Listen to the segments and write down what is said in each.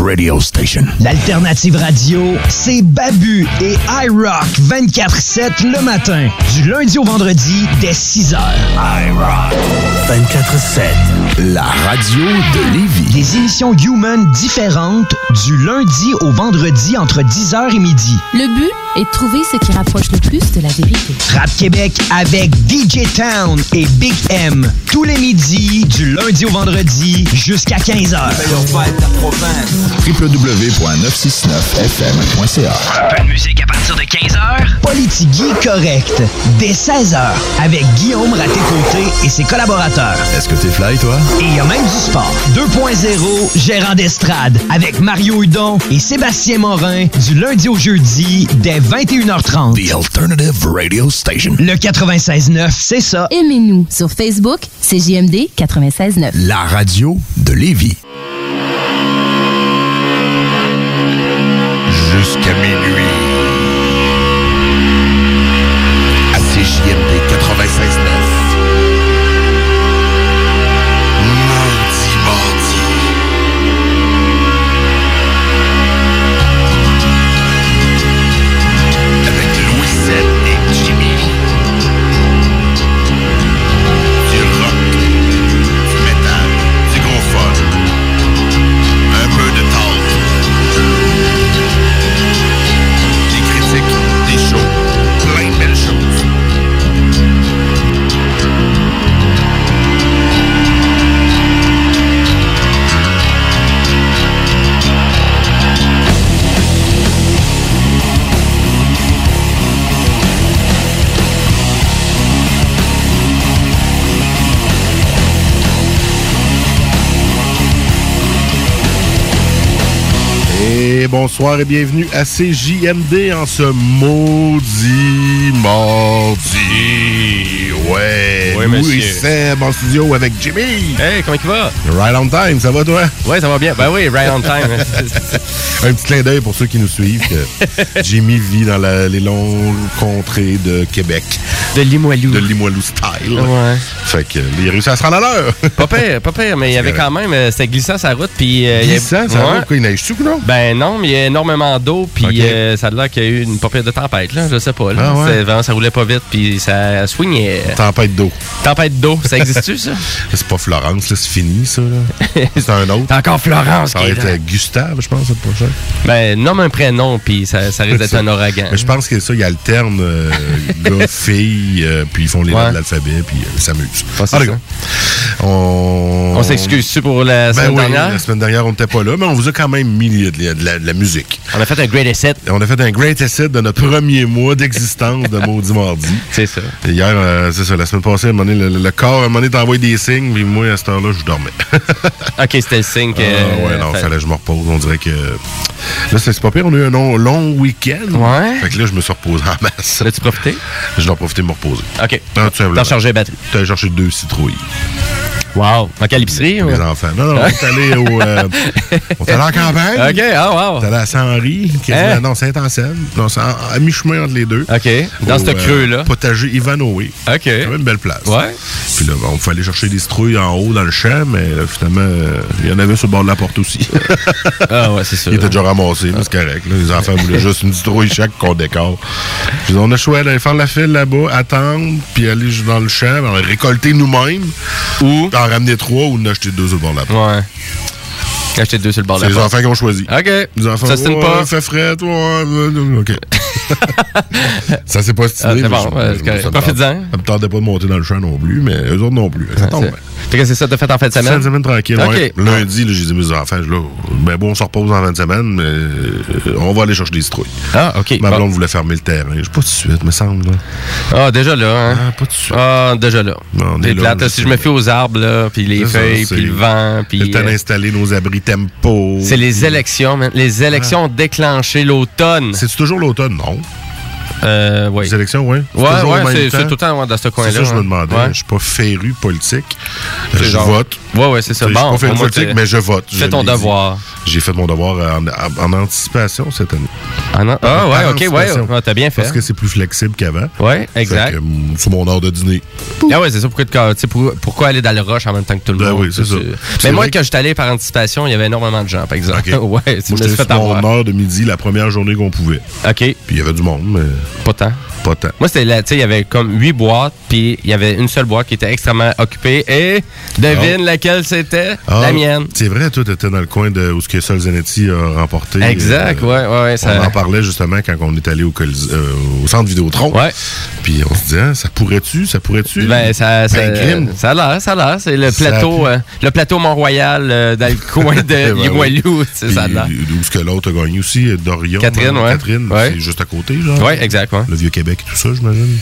Radio Station. L'alternative radio, c'est Babu et iRock 24-7 le matin, du lundi au vendredi dès 6h. iRock 24-7. La radio de Lévis. Des émissions Human différentes du lundi au vendredi entre 10h et midi. Le but de trouver ce qui rapproche le plus de la vérité. Rap Québec avec DJ Town et Big M. Tous les midis, du lundi au vendredi jusqu'à 15h. www.969fm.ca. Pas de musique à partir de 15h. Politigui correct. Dès 16h. Avec Guillaume Raté-Côté et ses collaborateurs. Est-ce que t'es fly, toi? Et il y a même du sport. 2.0, gérant d'estrade. Avec Mario Hudon et Sébastien Morin. Du lundi au jeudi, dès 21h30. The Alternative Radio Station. Le 96.9, c'est ça. Aimez-nous sur Facebook, c'est JMD 96.9. La radio de Lévis. Jusqu'à minuit. À CJMD Et bonsoir et bienvenue à CJMD en ce maudit mardi. Ouais, Oui, Louis monsieur. Seb en studio avec Jimmy. Hey, comment il va? Right on time, ça va toi? Ouais, ça va bien. Ben oui, right on time. Un petit clin d'œil pour ceux qui nous suivent que Jimmy vit dans la- les longues contrées de Québec. De Limoilou. De Limoilou style. Ouais. Fait que il a réussi à se rendre à l'heure. Pas pire, pas pire, mais il y avait quand même, euh, c'était glissant sa route, puis... euh, Glissant, ça Ouais. va? Quoi, il neige-tu ou non? Ben non, mais il y a énormément d'eau, puis euh, ça a l'air qu'il y a eu une pas pire de tempête, là, je sais pas. Là. Ah ouais? Vraiment, ça roulait pas vite, puis ça swingait. Tempête d'eau. Tempête d'eau, ça existe-tu, ça? C'est pas Florence, là, c'est fini, ça. C'est un autre. C'est encore Florence Ça va être Gustave, je pense, le prochain. Ben, nomme un prénom, puis ça, ça risque d'être un ouragan. Mais je pense que ça, ils alternent euh, gars, filles, euh, puis ils font les Ouais. lettres de l'alphabet, puis euh, s'amusent. Tout ça. on... On s'excuse-tu pour la Ben semaine oui, dernière? la semaine dernière, on n'était pas là, mais on vous a quand même mis de la, de la- de la musique. On a fait un great essay. On a fait un great essai de notre premier mois d'existence de Maudit Mardi. C'est ça. Et Hier, c'est ça, la semaine passée, donné, le, le corps, à un moment donné, t'envoie des signes, puis moi, à cette heure-là, je dormais. OK, c'était le signe que... Ah ouais, non, fait- fallait que je me repose. On dirait que. Là, c'est pas pire, on a eu un long, long week-end. Ouais. Fait que là, je me suis reposé en masse. L'as-tu profité? Je dois profiter de me reposer. OK. T'as chargé la batterie. T'as cherché deux citrouilles. Wow. Dans quelle épicerie? Ou- enfants. Non, non, on est allé au. euh, on est allé en campagne. OK, ah, wow. On est allé à Saint-Henri, Hein? non, Saint-Anselme. Non, à mi-chemin entre les deux. OK. Dans ce euh, creux-là. Potager Ivanoé. OK. C'est quand même une belle place. Ouais. Puis là, on fallait chercher des citrouilles en haut dans le champ, mais là, finalement, euh, il y en avait sur le bord de la porte aussi. Ah ouais, c'est ça. Il était déjà ramassé, c'est correct. là. Les enfants voulaient juste une citrouille chaque qu'on décore. Puis on a choisi d'aller faire la file là-bas, attendre, puis aller juste dans le champ, récolté nous-mêmes, Ou? En ramener trois ou en acheter deux le bord porte. Ouais. Acheter deux sur le bord de C'est la les porte. enfants qui ont choisi. OK. Les enfants, Ça, c'est pas. il fait frais, toi. OK. ça s'est pas stylé. Ah, c'est bon, je- c'est correct. Profites-en. Ça me tentait pas de monter dans le champ non plus, mais eux autres non plus. Ça tombe bien. Fait que c'est ça t'as fait en fin de Semaine, semaine? semaine tranquille. OK. ouais. Lundi, là, j'ai dit à mes enfants, là, ben bon, on se repose en fin de semaine, mais euh, on va aller chercher des citrouilles. Ah, OK. Ma Bon. blonde voulait fermer le terrain. Je sais pas tout de suite, me semble. là. Ah, déjà là, hein? Ah, pas tout de suite. Ah, déjà là. Non, on est C'est là, plate, là, si c'est- je me fie aux arbres, là, puis les C'est ça, feuilles, c'est- puis le vent, puis... Le temps euh, d'installer nos abris tempo. C'est les élections, man. Les élections ont déclenché l'automne. C'est toujours l'automne, non? Euh, oui. Les élections, oui. Ouais, c'est tout le temps ouais, dans ce coin-là. C'est ça, je me demandais. Ouais. Je suis pas féru politique. Euh, Je genre- vote. Ouais, ouais, c'est ça. Je suis Bon, pas féru politique, mais je vote. Fais Je ton devoir. J'ai fait mon devoir en, en- en anticipation cette année. Ah, non? Ah, ouais, ok, ouais, ouais, t'as bien fait. Parce que c'est plus flexible qu'avant. Ouais, exact. Que, hum, C'est mon heure de dîner. Ah ouais, c'est ça. Pourquoi, pour- pourquoi aller dans le rush en même temps que tout le Ben monde? oui, c'est ça. Mais moi, quand je suis allé par anticipation, il y avait énormément de gens, par exemple. Ouais, Moi, j'étais suis fait mon heure de midi la première journée qu'on pouvait. OK, Puis il y avait du monde, mais pas tant. pas tant. Moi, c'était là, tu sais, il y avait comme huit boîtes, puis il y avait une seule boîte qui était extrêmement occupée. Et devine laquelle c'était? Ah, La mienne. C'est vrai, toi, t'étais dans le coin de où ce que Sol Zanetti a remporté. Exact, Euh, ouais, ouais, ouais. Ça... On en parlait justement quand on est allé au, euh, au centre Vidéotron. Ouais. Puis on se disait, ah, ça pourrait-tu, ça pourrait-tu? Ben, ça, ça, Ben, crime. ça a l'air, ça a l'air. C'est le Ça plateau, euh, le plateau Mont-Royal euh, dans le coin de. Limoilou. c'est ça a l'air. D'où ce que l'autre a gagné aussi, Dorion. Catherine, hein, ouais. Catherine, Ouais. c'est juste à côté, genre. Ouais, exact, ouais. Le Vieux-Québec et tout ça, j'imagine.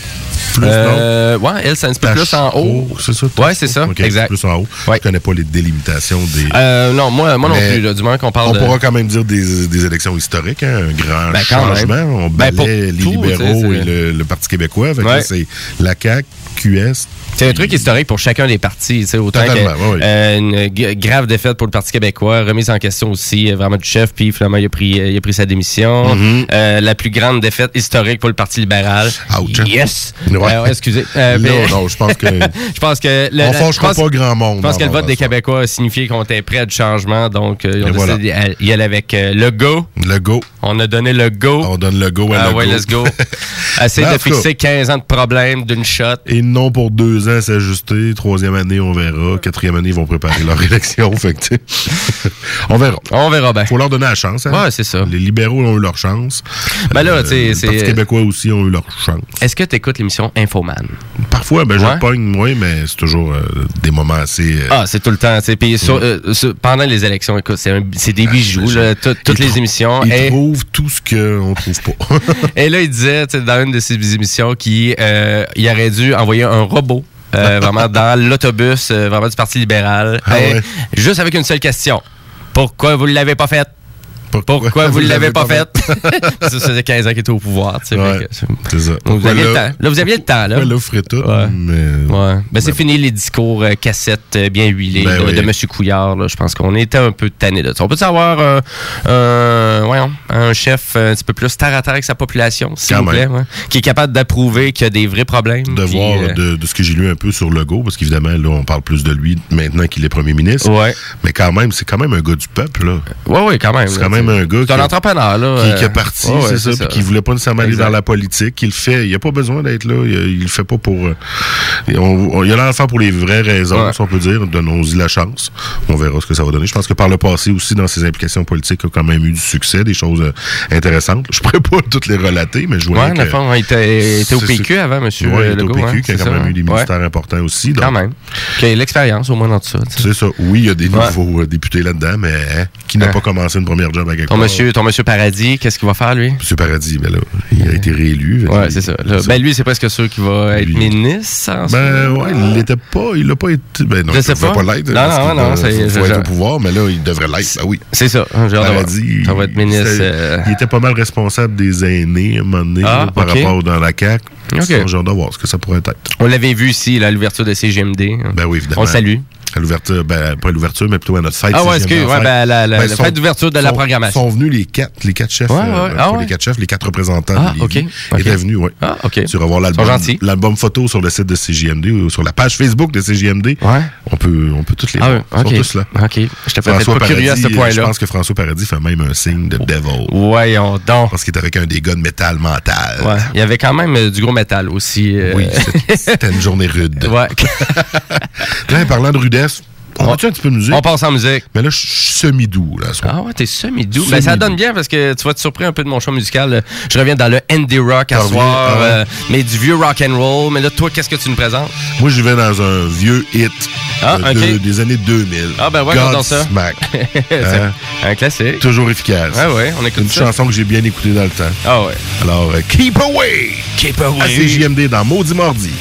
Plus, non? Euh, ouais, elle, c'est un petit peu plus en haut. C'est ça? Ouais, c'est ça, exact. Plus en haut. Ouais. Je connais pas les délimitations des... Euh, non, moi, moi non Mais plus, là, du moment qu'on parle On de... pourra quand même dire des, des élections historiques, hein, un grand Ben, changement. même. On Ben, les tout, libéraux et le, le Parti québécois. Ouais. c'est la CAQ, QS. C'est un truc historique pour chacun des partis, autant que ouais. euh, une grave défaite pour le Parti québécois, remise en question aussi euh, vraiment du chef, puis finalement il a pris, euh, il a pris sa démission. Mm-hmm. Euh, la plus grande défaite historique pour le Parti libéral. Ouch. Yes. Ouais. Euh, excusez. Non, mais- non, je pense que... je pense que le, on fâchera pas grand monde. Je pense que le vote des. Québécois a signifié qu'on était prêt à du changement, donc ils ont Et voilà. décidé d'y aller avec le go. Le go. On a donné le go. On donne le go à ah le ouais, go. let's go. Essayer de fixer 15 ans de problème d'une shot. Et non pour deux ans s'ajuster. Troisième année, on verra. Quatrième année, ils vont préparer leur élection. Fait que, on verra. On verra bien. Faut leur donner la chance. Hein? Ouais, c'est ça. Les libéraux ont eu leur chance. Ben là, tu sais, le c'est- Parti québécois aussi ont eu leur chance. Est-ce que tu écoutes l'émission Infoman? Parfois, ben, je Ouais. le pogne, oui, mais c'est toujours euh, des moments assez... euh, Ah, c'est tout le temps. tu sais. Puis sur- euh, sur- pendant les élections, écoute, c'est des bijoux, je- là, tout- toutes les émissions. Ils Et, trouvent tout ce qu'on trouve pas. et là, il disait, dans une de ses émissions, qu'il euh, il aurait dû envoyer un robot. Euh, vraiment dans l'autobus euh, vraiment du Parti libéral. Ah ouais. juste avec une seule question. Pourquoi vous ne l'avez pas fait? Pourquoi vous ne l'avez pas fait? ça faisait 15 ans qu'il était au pouvoir tu sais, Ouais, fait que- c'est ça. Vous aviez le temps là vous aviez le temps là tout, Ouais. mais... Ouais. Ben, c'est fini les discours euh, cassettes euh, bien huilés Ben oui. de M. Couillard. là. Je pense qu'on était un peu tanné de ça. On peut savoir euh, euh, voyons, un chef un petit peu plus terre à terre avec sa population, s'il vous plaît, ouais, qui est capable d'approuver qu'il y a des vrais problèmes. de puis, voir de, de ce que j'ai lu un peu sur Legault, parce qu'évidemment, là, on parle plus de lui maintenant qu'il est premier ministre. Mais quand même, c'est quand même un gars du peuple, là. Ouais, ouais, quand même. C'est quand même un gars C'est un qui- entrepreneur, là. Qui, euh, qui est parti, ouais, c'est ça, puis qui voulait pas nécessairement aller vers la politique, qui le fait. Il a pas besoin d'être là. Il, il le fait pas pour. euh, on- on- il a l'air faire pour les vraies raisons, Ouais. si on peut dire. Donnons-y la chance. On verra ce que ça va donner. Je pense que par le passé aussi, dans ses implications politiques, il a quand même eu du succès, des choses euh, intéressantes. Je pourrais pas toutes les relater, mais je voyais Ouais, dans fond, il était, il était au PQ avant, monsieur Ouais, il euh, était au Legault. PQ, hein, qui a quand ça, même eu des hein? ministères importants aussi. Donc- Quand même. Qui a l'expérience, au moins, dans tout ça. C'est ça. Oui, il y a des nouveaux euh, députés là-dedans, mais hein, qui n'a pas commencé une première job quelque Ton part? monsieur, ton monsieur Paradis, qu'est-ce qu'il va faire, lui? Monsieur Paradis, mais là, il a été réélu. Il- c'est ça. Là, ben, lui, c'est presque sûr qu'il va être Lui- ministre. en ce Ben ouais, il l'était pas, il l'a pas été. Ben non, Je il sais pas. pas l'être. Non, non, non, va- c'est- faut, faut être au pouvoir, mais là, il devrait l'être. Ben oui. C'est ça. Paradis, Ça va être ministre. euh, Il était pas mal responsable des aînés à un moment donné Ah, là, par rapport dans la CAQ. Ok. Ça, J'ai hâte de voir ce que ça pourrait être. On l'avait vu ici, là, à l'ouverture de CGMD. Ben oui, évidemment. On le salue. À l'ouverture, ben pas à l'ouverture, mais plutôt à notre fête. Ah ouais, sixième excuse, ouais, fête. ben, la, la, Ben, la sont- fête d'ouverture de la sont- programmation. sont venus les quatre, les quatre chefs. Ouais, euh, ouais. Ah les quatre chefs, les quatre représentants Ah, de Lévis ok, ok. étaient venus, ouais. Ah, OK. Tu vas voir l'album, Ils photo sur le site de CJMD ou sur la page Facebook de CJMD. Ouais. On peut, on peut tous les Ah, voir. ouais, Ils OK. sont tous là. OK. Je t'ai pas curieux à ce Paradis, Je point-là. pense que François Paradis fait même un signe de devil. Voyons donc. Parce qu'il est avec un des gars de métal mental. Ouais. Il y avait quand même euh, du gros métal aussi. euh, Oui, c'était- c'était une journée rude. Ouais. Là, parlant de rudesse, on Ouais. va-tu un petit peu de musique? On passe en musique. Mais là, je suis semi-doux, là. Ah ouais, t'es semi-doux. Semi-doux. Ben, ça donne bien parce que tu vas te surprendre un peu de mon choix musical. Je reviens dans le indie rock à soir, ah ouais. euh, mais du vieux rock and roll. Mais là, toi, qu'est-ce que tu nous présentes? Moi, je vais dans un vieux hit Ah, de- des années 2000. Ah, ben ouais, dans ça. C'est Hein? un classique. Toujours efficace. Ouais, ouais, on écoute Une ça. chanson que j'ai bien écoutée dans le temps. Ah ouais. Alors, euh, Keep Away! Keep À CJMD dans Maudit Mardi.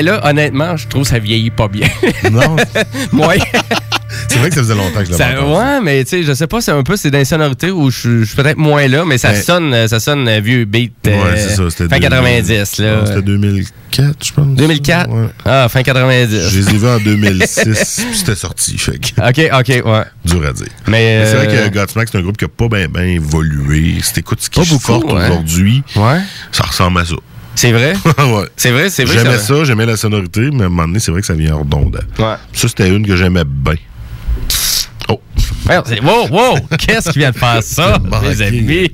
Ben là, honnêtement, je trouve que ça vieillit pas bien. non, Moi, c'est vrai que ça faisait longtemps que je l'avais ouais, mais tu sais, je sais pas, c'est un peu, c'est sonorités où je je suis peut-être moins là, mais ça Ben- sonne, euh, ça sonne euh, vieux beat. euh, Ouais, c'est ça. C'était Fin 2000. 90, là. C'était 2004, je pense. 2004? Ouais. Ah, fin Je 90. les ai vus en 2006, puis c'était sorti. Fait que, OK, OK, ouais. dur à dire. Mais, Mais C'est vrai euh, que Godsmack, c'est un groupe qui a pas bien ben évolué. Si t'écoutes ce qu'ils beaucoup, sortent ouais. aujourd'hui, Ouais. ça ressemble à ça. C'est vrai? ouais. C'est vrai, c'est vrai. J'aimais ça, j'aimais la sonorité, mais à un moment donné, c'est vrai que ça vient redondant. Ouais. Ça, c'était une que j'aimais bien. Oh, wow, wow! Qu'est-ce qui vient de faire ça, les amis?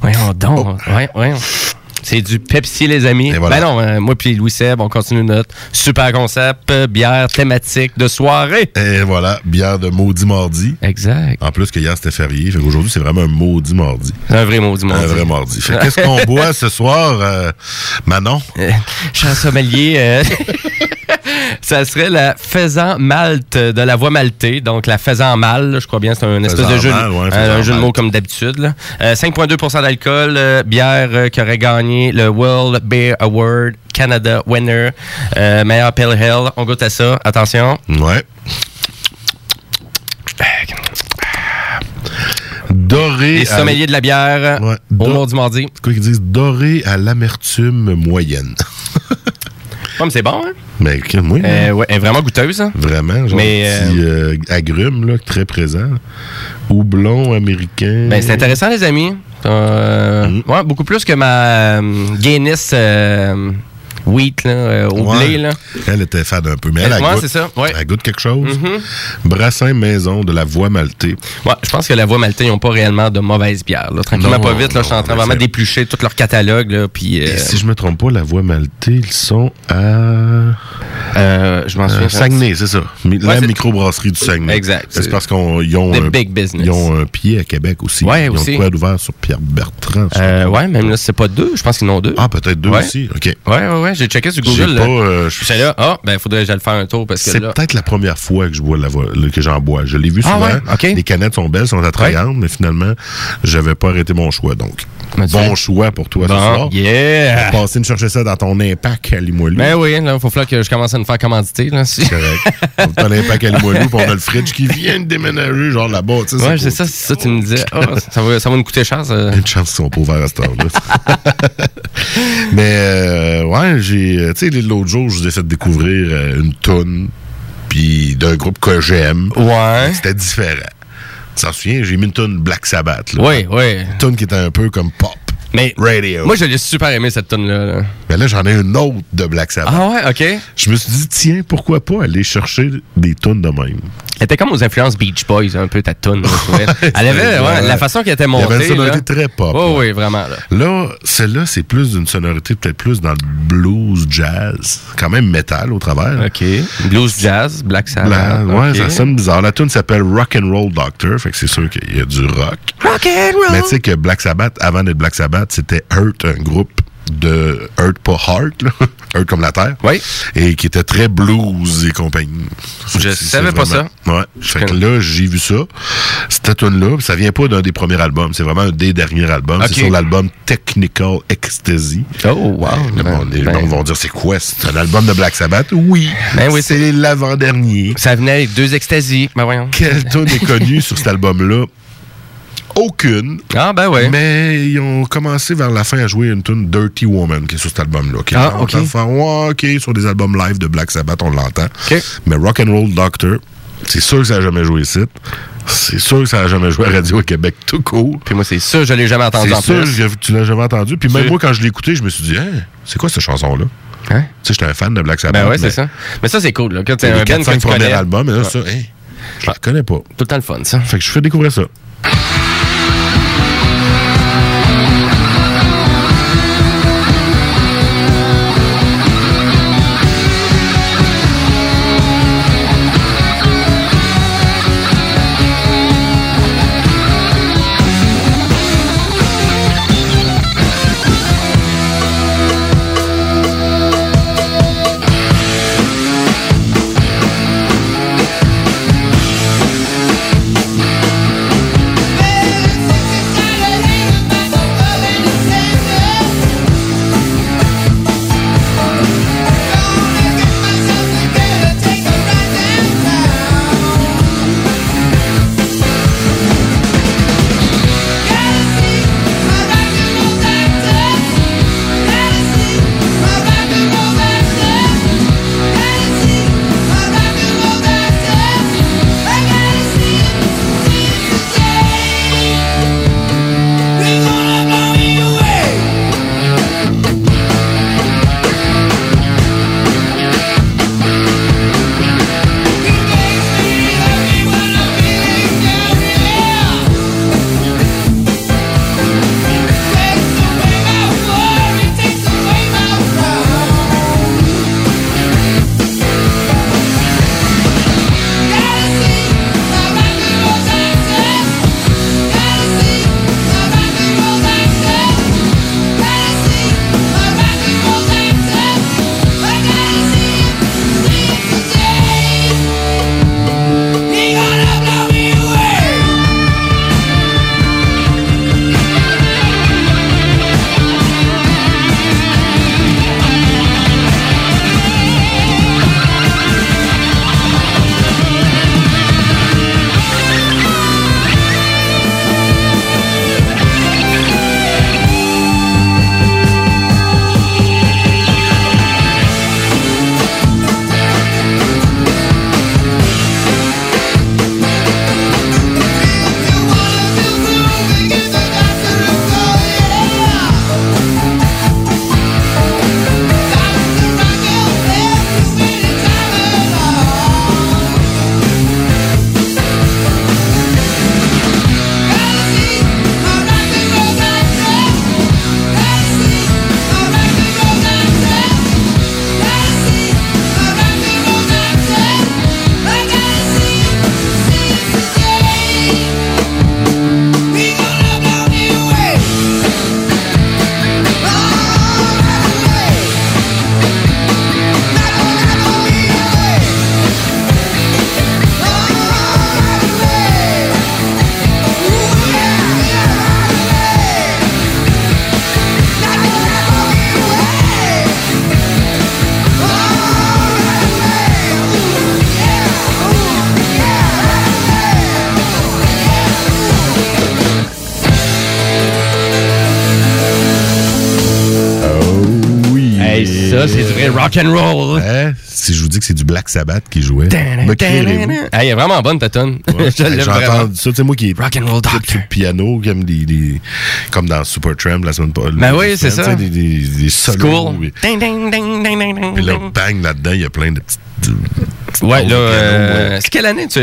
Voyons donc. Ouais, ouais. C'est du Pepsi, les amis. Voilà. Ben non, euh, moi puis Louis Seb, on continue notre super concept, euh, bière thématique de soirée. et voilà, bière de maudit mardi. Exact. En plus que hier, c'était férié. Fait qu'aujourd'hui, c'est vraiment un maudit mardi. Un vrai du monde. Un vrai mardi. Fait que qu'est-ce qu'on boit ce soir, euh, Manon? Euh, cher sommelier, ça serait la faisan malte de la voie maltée. Donc, la faisan mal, je crois bien, c'est un espèce de jeu, mal, ouais, un, jeu de mots comme d'habitude. Euh, 5,2% d'alcool, euh, bière euh, qui aurait gagné le World Beer Award Canada Winner, euh, meilleur Pale Ale. On goûte à ça. Attention. Ouais. Doré. Les à- sommeliers de la bière Ouais. au Do- du mardi. C'est quoi qu'ils disent? Doré à l'amertume moyenne. Ouais, mais c'est bon, hein? Mais ok, oui, Euh, ouais, elle est vraiment goûteuse. hein? vraiment, genre mais, petit euh, agrume là, très présent. Houblon américain. Ben, c'est intéressant, les amis. Euh, Mm. ouais, beaucoup plus que ma euh, Guinness euh, Wheat là, euh, au Ouais. blé. Là. Elle était fade un peu, mais elle, Ouais, elle goûte, c'est ça, ouais. elle goûte quelque chose. Mhm. Brassin maison de la voie maltée. Ouais, je pense que la voie ils n'ont pas réellement de mauvaise bière. Là. Tranquillement, Non, pas vite, là, je suis en train vraiment d'éplucher tout leur catalogue. Là, puis, euh, Et si je me trompe pas, la voie maltée, ils sont à euh, je m'en euh, souviens. Saguenay, c'est ça. Ouais, la microbrasserie du Saguenay. Exact. C'est parce qu'ils ont, un- big business. ils ont un pied à Québec aussi. Ouais, ils aussi. ont quoi d'ouvert sur Pierre Bertrand. Euh, ouais, même là, c'est pas deux. Je pense qu'ils en ont deux. Ah, peut-être deux Ouais. aussi. OK. Ouais, ouais, ouais. J'ai checké sur Google. pas. euh, je- c'est là, ah, ben, faudrait que j'aille faire un tour parce que C'est là. peut-être la première fois que je bois la le- que j'en bois. Je l'ai vu Ah souvent. ouais? OK. Les canettes sont belles, sont attrayantes, mais finalement, j'avais pas arrêté mon choix. Donc, bon choix pour toi ce soir. yeah! Passer me chercher ça dans ton impact à Limoilou. Ben oui, là, faut falloir que je commence à me faire commanditer. Là, si- correct. T'as l'impact à Limoilou, puis on a le fridge qui vient de déménager, genre là-bas. tu sais, Ouais, c'est ça, c'est ça, tu me disais. Ah, ça, va, ça va nous coûter cher, ça. Une chance qu'ils sont pas ouverts à cette heure-là. Mais, euh, ouais, j'ai. Tu sais, l'autre jour, je vous ai fait découvrir euh, une toune, puis d'un groupe que j'aime. Ouais. C'était différent. Tu t'en souviens, j'ai mis une toune Black Sabbath. Là. Oui, oui. Une toune qui était un peu comme pop. Mais Radio. moi, je l'ai super aimé, cette tune-là. là. Mais là, j'en ai une autre de Black Sabbath. Ah ouais, OK. Je me suis dit, tiens, pourquoi pas aller chercher des tunes de même? Elle était comme aux influences Beach Boys, un peu ta trouvais. Elle avait, Ouais, la façon qu'elle était Il y avait montée. une sonorité là. très pop. Oh, oui, vraiment. Là. Là, celle-là, c'est plus d'une sonorité peut-être plus dans le blues, jazz, quand même métal au travers. OK. Blues Jazz, Black Sabbath. La- ouais, ça sonne bizarre. La tune s'appelle Rock and Roll Doctor, fait que c'est sûr qu'il y a du rock. Rock and roll. Mais tu sais que Black Sabbath, avant d'être Black Sabbath, c'était Hurt, un groupe de Hurt, pas Heart, là. Hurt comme la terre. Oui. Et qui était très blues et compagnie. Je savais pas vraiment- Ouais. Fait que là, j'ai vu ça. Cette tune-là, ça vient pas d'un des premiers albums. C'est vraiment un des derniers albums. C'est sur l'album Technical Ecstasy. Oh, wow. Ben, les ben, gens vont dire c'est quoi? C'est un album de Black Sabbath? Oui. Ben oui, c'est l'avant-dernier. Ça venait avec deux extasies. Ben voyons. Quelle tune est connue sur cet album-là? Aucune. Ah, ben ouais. Mais ils ont commencé vers la fin à jouer une tune Dirty Woman qui est sur cet album-là. qui Ah, ok. ouais, ok, sur des albums live de Black Sabbath, on l'entend. Mais Rock and Roll Doctor, c'est sûr que ça n'a jamais joué ici. C'est sûr que ça n'a jamais joué à Radio Québec tout court. Puis moi, c'est ça, je l'ai jamais entendu en C'est sûr que tu l'as jamais entendu. Puis même moi, quand je l'ai écouté, je me suis dit, Hein, c'est quoi cette chanson-là? Hein? Tu sais, j'étais un fan de Black Sabbath. Ben ouais, c'est ça. Mais ça, c'est cool. Là. Quand t'es un band 4-5 que tu premiers connais, albums, mais là, ça, hein, je la connais pas. tout le temps le fun, ça. Fait que je fais découvrir ça. C'est rock and roll. Hein? Si je vous dis que c'est du Black Sabbath qui jouait, me crierez-vous? Ah, il est vraiment bonne ta. Ouais. L'aime J'ai vraiment. entendu ça, tu sais, moi qui Rock and roll doctor. le piano, comme, des, des- comme dans Supertramp la semaine passée. Ben oui, c'est ça. Des, des, des solos. School. et- Ding, ding, ding, ding, ding, ding, Puis là, bang, là-dedans, il y a plein de petites. Ouais, Oh, là, euh, ouais. c'est quelle année? Tu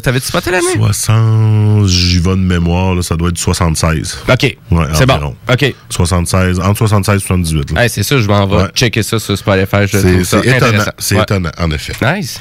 t'avais-tu spoté l'année? 60, j'y vais de mémoire, là, ça doit être 76. OK. Ouais, c'est bon. OK. 76, entre 76 et 78. là. Hey, c'est ça, je m'en vais Ouais. checker ça sur Spotify. C'est étonnant, c'est Ouais. étonnant, en effet. Nice.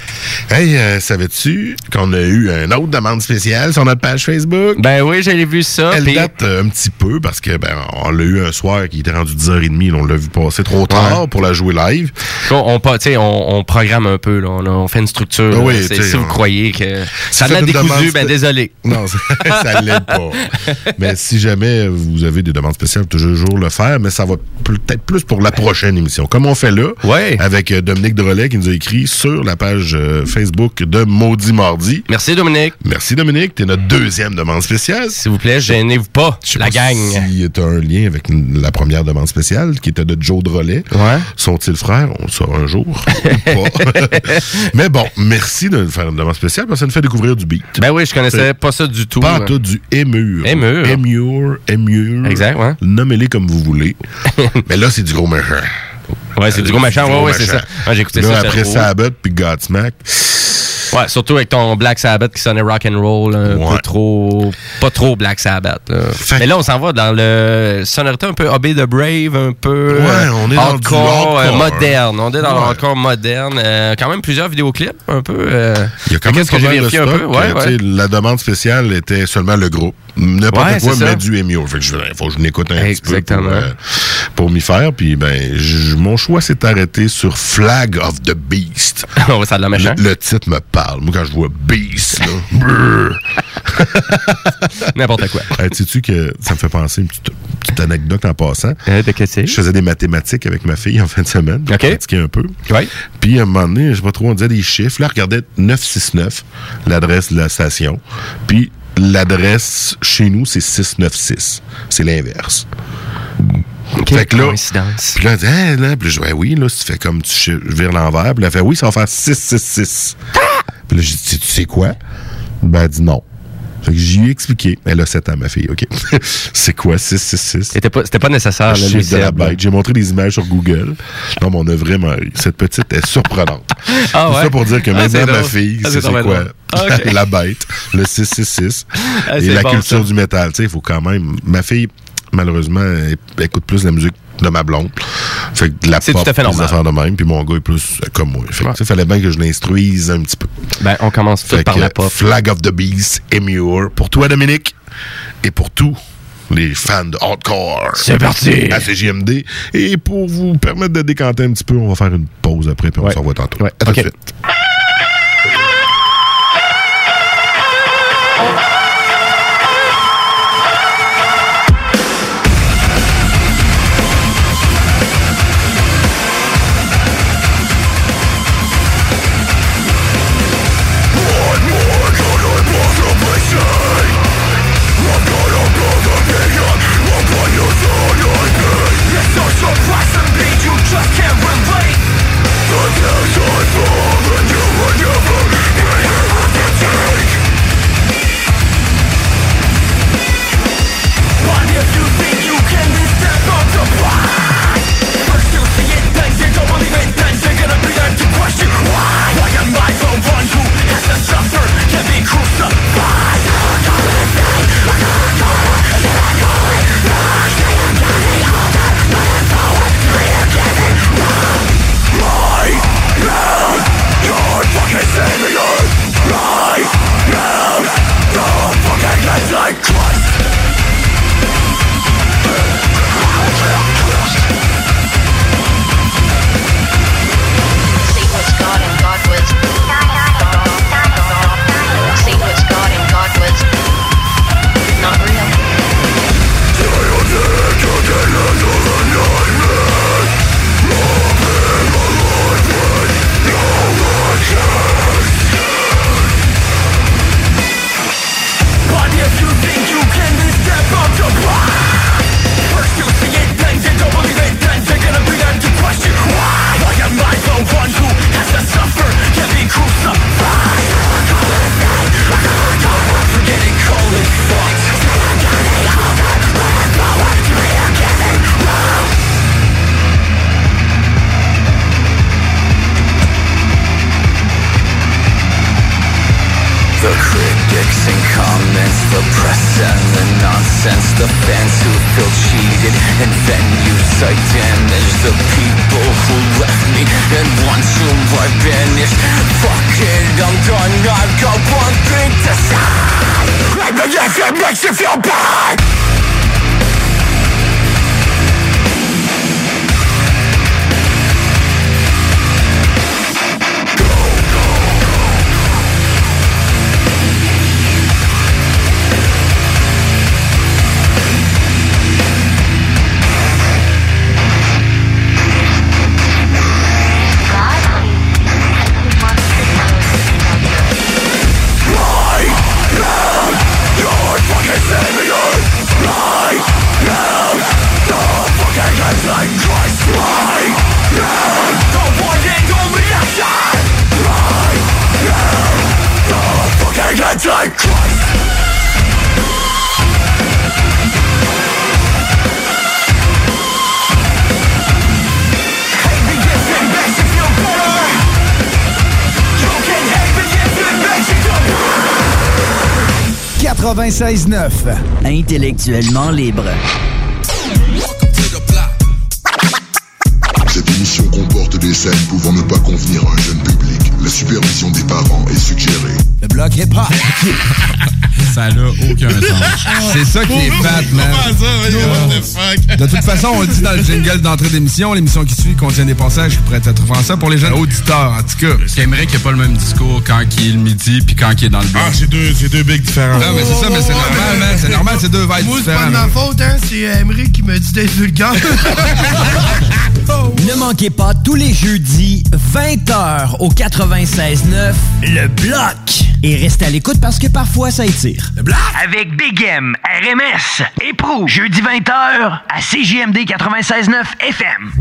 Hey, euh, savais-tu qu'on a eu une autre demande spéciale sur notre page Facebook? Ben oui, j'avais vu ça. Elle puis- date euh, un petit peu parce que ben on l'a eu un soir qui était rendu 10h30, là, on l'a vu passer trop tard Ouais. pour la jouer live. On, on, programme un peu, là. On, fait une structure. Ah oui, si vous croyez que ça l'a décousu, ben désolé. Non, ça, ça l'aide pas. Mais si jamais vous avez des demandes spéciales, toujours le faire, mais ça va peut-être plus pour la prochaine émission. Comme on fait là, Ouais. avec euh, Dominique Drolet qui nous a écrit sur la page euh, Facebook de Maudit Mardi. Merci, Dominique. Merci Dominique, t'es notre deuxième demande spéciale. S'il vous plaît, gênez-vous pas, Je sais la pas gang. Si tu as un lien avec la première demande spéciale, qui était de Joe Drolet. Ouais. Sont-ils frères? On le saura un jour. Pas. Mais bon, merci de faire une demande spéciale parce que ça nous fait découvrir du beat. Ben oui, je connaissais pas ça du tout. Pas tout du émur. Émur? Émur, émur. Exact, ouais. Nommez-les comme vous voulez. Mais là, c'est du gros méchant. Ouais, c'est du gros machin. Ouais, ouais, c'est ça. Ouais, Là, ça. après Sabbath puis Godsmack, Ouais, surtout avec ton Black Sabbath qui sonnait rock and roll, un Ouais. peu trop, pas trop Black Sabbath. là. Mais là, on s'en va dans le sonorité un peu Obey the Brave, un peu Ouais, euh, on est dans hardcore, euh, moderne. On est dans Ouais. le hardcore moderne. Euh, quand même plusieurs vidéoclips, un peu. euh, il y a quand même que j'ai vérifié un peu? Ouais, La demande spéciale était seulement le groupe. N'importe Ouais, quoi, mais du émur. Fait que je faut que je l'écoute un petit peu Exactement. pour, euh, pour m'y faire. Puis ben, mon choix s'est arrêté sur Flag of the Beast. on va ça de la Le, méchant. le titre me parle. Moi, quand je vois Beast. N'importe quoi. Hey, sais-tu que ça me fait penser une petite, petite anecdote en passant? Euh, de? Je faisais des mathématiques avec ma fille en fin de semaine. OK. Pratiquais un peu. Ouais. Puis à un moment donné, je sais pas trop, on disait des chiffres. Là, regardait 969, l'adresse de la station. Puis l'adresse chez nous, c'est 696. C'est l'inverse. Quelle Fait que là- coïncidence. Puis là, elle dit, ah, là. Puis je dis, Ben oui, là, si tu fais comme tu vires l'envers. Puis elle fait, oui, ça va faire 666. Puis là, j'ai dit, tu sais quoi? Ben, elle dit non. Fait que j'y ai expliqué. Elle a 7 ans, ma fille, OK? c'est quoi 666? C'était pas, c'était pas nécessaire, Le là, chiffre de la bête. J'ai montré des images sur Google. Non, mais on a vraiment. Cette petite est surprenante. Ah Tout ouais? ça pour dire que Ah, maintenant, ma fille, Ah, c'est quoi? Ah, la bête, le 666 Ah, et la bon, culture ça. du métal. Tu sais, il faut quand même... Ma fille, malheureusement, elle écoute plus la musique de ma blonde. Fait que de la C'est pop, tout à fait des normal. affaires de même. Puis mon gars est plus euh, comme moi. Fait que, Ouais. fallait bien que je l'instruise un petit peu. Ben, on commence tout par que, la pop. Flag of the Beast, Emure. Pour toi, Dominique, et pour tous les fans de hardcore. C'est parti! À CGMD. Et pour vous permettre de décanter un petit peu, on va faire une pause après, puis on Ouais. se revoit tantôt. Ouais. À tout de suite. Intellectuellement libre. Cette émission comporte des scènes pouvant ne pas convenir à un jeune public. La supervision des parents est suggérée. Le bloc hip-hop. Ça n'a aucun sens. C'est ça qui est fat, man. De toute façon, on le dit dans le jingle d'entrée d'émission, l'émission qui suit contient des passages qui pourraient être français pour les jeunes auditeurs, en tout cas. J'aimerais qu'il n'y ait pas le même discours quand il est le midi puis quand il est dans le bloc. Ah, c'est deux, c'est deux bigs différents. Non, mais c'est ça, mais c'est normal, man. C'est normal, c'est deux vibes Moi, c'est pas de ma faute, hein. C'est Emery qui me dit d'être vulgaire. Ne manquez pas tous les jeudis 20h au 96.9 Le Bloc. Et restez à l'écoute parce que parfois ça étire. Le avec Big M, RMS et Pro. Jeudi 20h à CJMD 96.9 FM.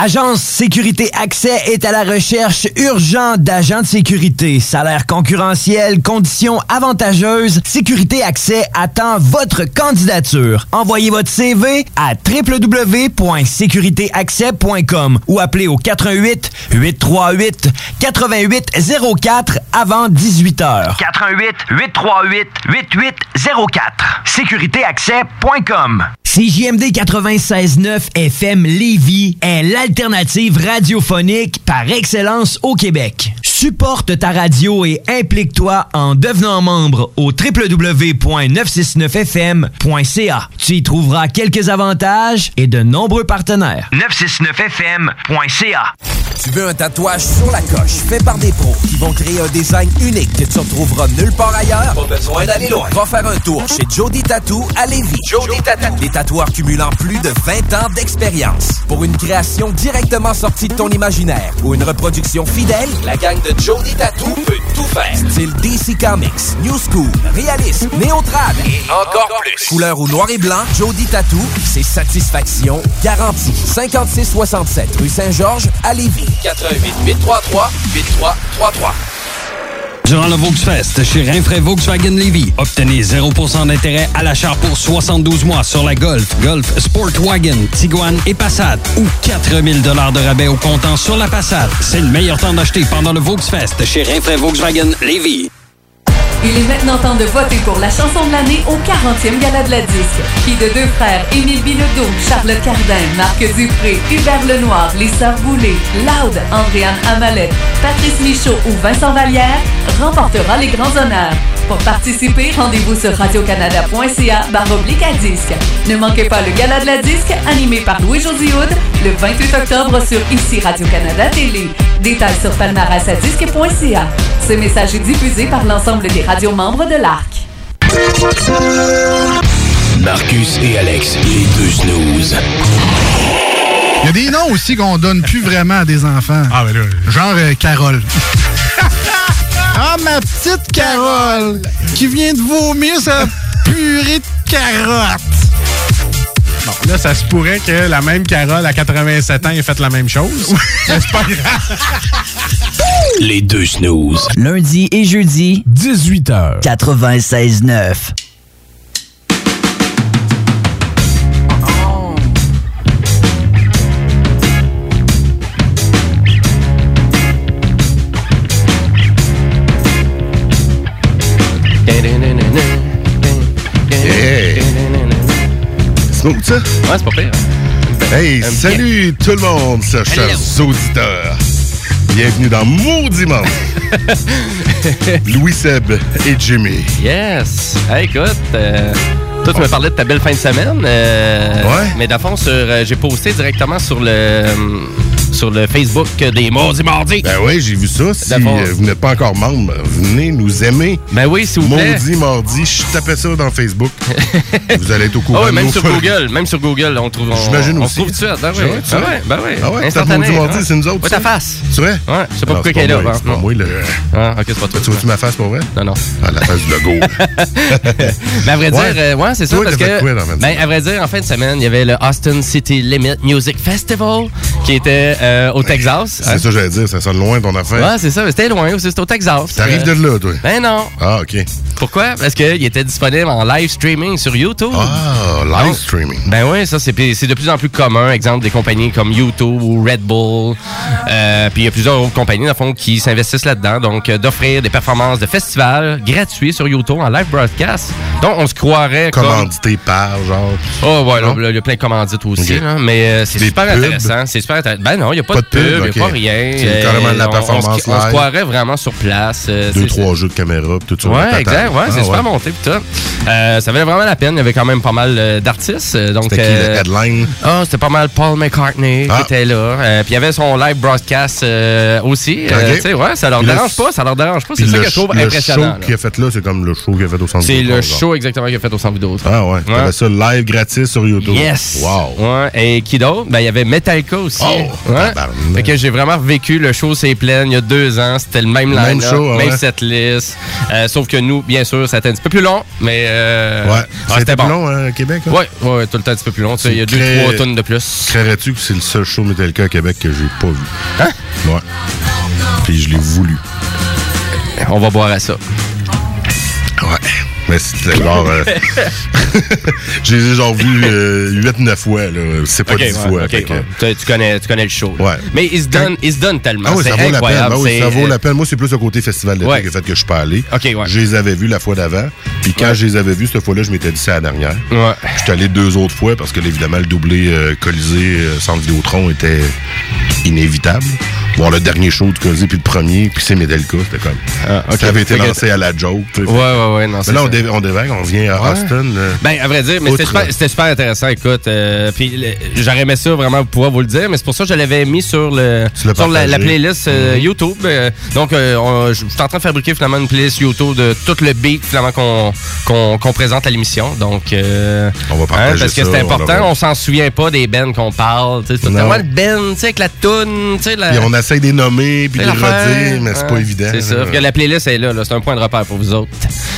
Agence Sécurité Accès est à la recherche urgente d'agents de sécurité. Salaire concurrentiel, conditions avantageuses. Sécurité Accès attend votre candidature. Envoyez votre CV à www.sécuritéaccès.com ou appelez au 88 838 8804 avant 18 h. 88 838 8804. Sécuritéaccès.com. CJMD 96.9 FM Lévis est l'alternative radiophonique par excellence au Québec. Supporte ta radio et implique-toi en devenant membre au www.969fm.ca. Tu y trouveras quelques avantages et de nombreux partenaires. 969fm.ca. Tu veux un tatouage sur la coche fait par des pros qui vont créer un design unique que tu retrouveras nulle part ailleurs? Pas besoin d'aller loin. Va faire un tour chez Jody Tattoo à Lévis. Jody Tattoo. Des tatoueurs cumulant plus de 20 ans d'expérience. Pour une création directement sortie de ton imaginaire ou une reproduction fidèle, la gang de Jody Tattoo peut tout faire. Style DC Comics, New School, réalisme, néo-trad et encore plus. Couleur ou noir et blanc, Jody Tattoo, c'est satisfaction garantie. 5667 rue Saint-Georges à Lévis. 88 833 8333. Durant le Volksfest chez Rinfraie Volkswagen Levy, obtenez 0% d'intérêt à l'achat pour 72 mois sur la Golf, Golf Sportwagen, Tiguan et Passat ou 4000 de rabais au comptant sur la Passat. C'est le meilleur temps d'acheter pendant le Volksfest chez Rinfraie Volkswagen Levy. Il est maintenant temps de voter pour la chanson de l'année au 40e Gala de la Disque, qui de deux frères, Émile Bilodeau, Charles Cardin, Marc Dupré, Hubert Lenoir, les Sœurs Boulay, Loud, Andréane Amalette, Patrice Michaud ou Vincent Vallière, remportera les grands honneurs. Pour participer, rendez-vous sur radiocanada.ca baroblique à disque. Ne manquez pas le Gala de la Disque, animé par Louis-José le 28 octobre sur Ici Radio-Canada Télé. Détails sur palmarèsadisque.ca. Ce message est diffusé par l'ensemble des radios membres de l'ARC. Marcus et Alex, les deux snooze. Il y a des noms aussi qu'on donne plus vraiment à des enfants. Ah, ben là. Genre euh, Carole. ah, ma petite Carole, qui vient de vomir sa purée de carottes. Bon, là, ça se pourrait que la même Carole à 87 ans ait fait la même chose. C'est pas grave. Les deux snooze. Lundi et jeudi, 18h. 96.9. ça? Ouais, c'est pas pire. Hey, Un salut tout le monde, chers auditeurs. Bienvenue dans Maudit Mardi. Louis Seb et Jimmy. Yes! Hey, écoute, euh, toi, tu me parlais de ta belle fin de semaine. euh, Ouais. Mais fond, sur, euh, j'ai posté directement sur le, euh, sur le Facebook des Mardis Mardi. Ben oui, j'ai vu ça. Si euh, vous n'êtes pas encore membre, venez nous aimer. Ben oui, s'il vous plaît. Maudit Mardi, je tapais ça dans Facebook. vous allez être au courant. Ah ouais, de même sur. Google, même sur Google, on trouve. on- J'imagine on, aussi. se trouve tout de. Ah vrai, tu ben ouais, ben. Ah ouais, Mardi, hein. c'est nous autres, Ouais, ta face. C'est vrai? Ouais, je sais pas Non, pourquoi qu'elle est là. hein. C'est pas moi, le... Ah, ok, c'est pas toi. Tu vois-tu ma face pour vrai? Non, non. Ah, la face du logo. Ben, à vrai dire, Ouais. euh, c'est ça, parce que. ben, à vrai dire, en fin de semaine, il y avait le Austin City Limit Music Festival qui était euh, au Texas. C'est hein. ça que j'allais dire, ça sonne loin ton affaire. Ouais, c'est ça, mais c'était loin aussi, c'était au Texas. T'arrives de là, toi? Ben non. Ah, OK. Pourquoi? Parce qu'il était disponible en live streaming sur YouTube. Ah, live streaming. Ben oui, ça, c'est c'est de plus en plus commun. Exemple, des compagnies comme YouTube ou Red Bull. Euh, puis il y a plusieurs autres compagnies, dans le fond, qui s'investissent là-dedans. Donc, euh, d'offrir des performances de festivals gratuits sur YouTube en live broadcast. Donc, on se croirait comme... Commandité par, genre. Oh, ouais, là, il y a plein de commandites aussi, mais euh, c'est super pubs? intéressant. C'est super intéressant. Ben non, il n'y a pas, Pas de pub, il n'y a pas rien. C'est carrément de la on- on se- performance On, se croirait vraiment sur place. Deux, c'est- trois jeux de caméra, tout ça. Ouais, exact. Ouais, Ah, c'est super monté pis tout. Euh, ça valait vraiment la peine. Il y avait quand même pas mal d'artistes. euh, Donc, C'était qui, le euh, headline? Ah, c'était pas mal Paul McCartney Ah. qui était là. Euh, puis il y avait son live broadcast euh, aussi. Euh, Ok. tu sais, ouais, ça leur le- dérange pas, ça leur dérange pas. C'est ça que je trouve impressionnant. Le show qu'il a fait là, c'est comme le show qu'il a fait au centre C'est le show exactement qu'il a fait au centre vidéo. Ah ouais, t'avais ça live gratis sur YouTube. Yes! Wow. Ouais. Et qui d'autre? Ben, il y avait Metallica aussi. Oh, ouais. Fait que j'ai vraiment vécu le show C'est plein il y a deux ans. C'était le même Même line show, même ouais. setlist. Euh, sauf que nous, bien sûr, ça a été un petit peu plus long, mais euh, Ouais. ah, c'était bon. long, hein, à Québec? Ouais, ouais, tout le temps un petit peu plus long. Il y a deux, Très- trois tonnes de plus. Créerais-tu que c'est le seul show Metallica à Québec que j'ai pas vu? Hein? Ouais. Puis je l'ai voulu. On va boire à ça. Ouais. Mais c'était genre. euh, je les ai genre vus 8-9 fois, là. C'est pas Ok, 10 ouais, fois. que-. Tu, connais, tu connais le show. Ouais. Mais il se donne, il se donne tellement. Ah oui, ça vaut la peine. Ah oui, ça vaut la peine. Moi, c'est plus le côté festival d'été a fait que je suis pas allé. OK, ouais. Je les avais vus la fois d'avant. Puis quand je les avais vus, cette fois-là, je m'étais dit c'est la dernière. Ouais. Je suis allé deux autres fois parce que, évidemment, le doublé euh, Colisée euh, Centre Vidéotron était inévitable. Bon, le dernier show du Colisée, puis le premier, puis c'est Metallica, c'était comme. Ah, ok. Ça avait été lancé à la joke. Ouais, ouais, ouais. Non, Mais là, on, dé- on dévague, on vient à Ouais. Austin. là. Ben, à vrai dire, mais c'était super, c'était super intéressant, écoute. euh, puis j'aurais aimé ça vraiment pouvoir vous le dire, mais c'est pour ça que je l'avais mis sur le sur la, playlist euh, YouTube. euh, donc, euh, on- je suis en train de fabriquer finalement une playlist YouTube de tout le beat finalement qu'on présente à l'émission. Donc, euh, On va partager parce que c'est important. On s'en souvient pas des bands qu'on parle. C'est ouais, le band, tu sais, avec la toune, tu sais, la- Essaie de les nommer, puis de les redire, mais c'est pas évident. C'est ça. que la playlist est là, là. c'est un point de repère pour vous autres.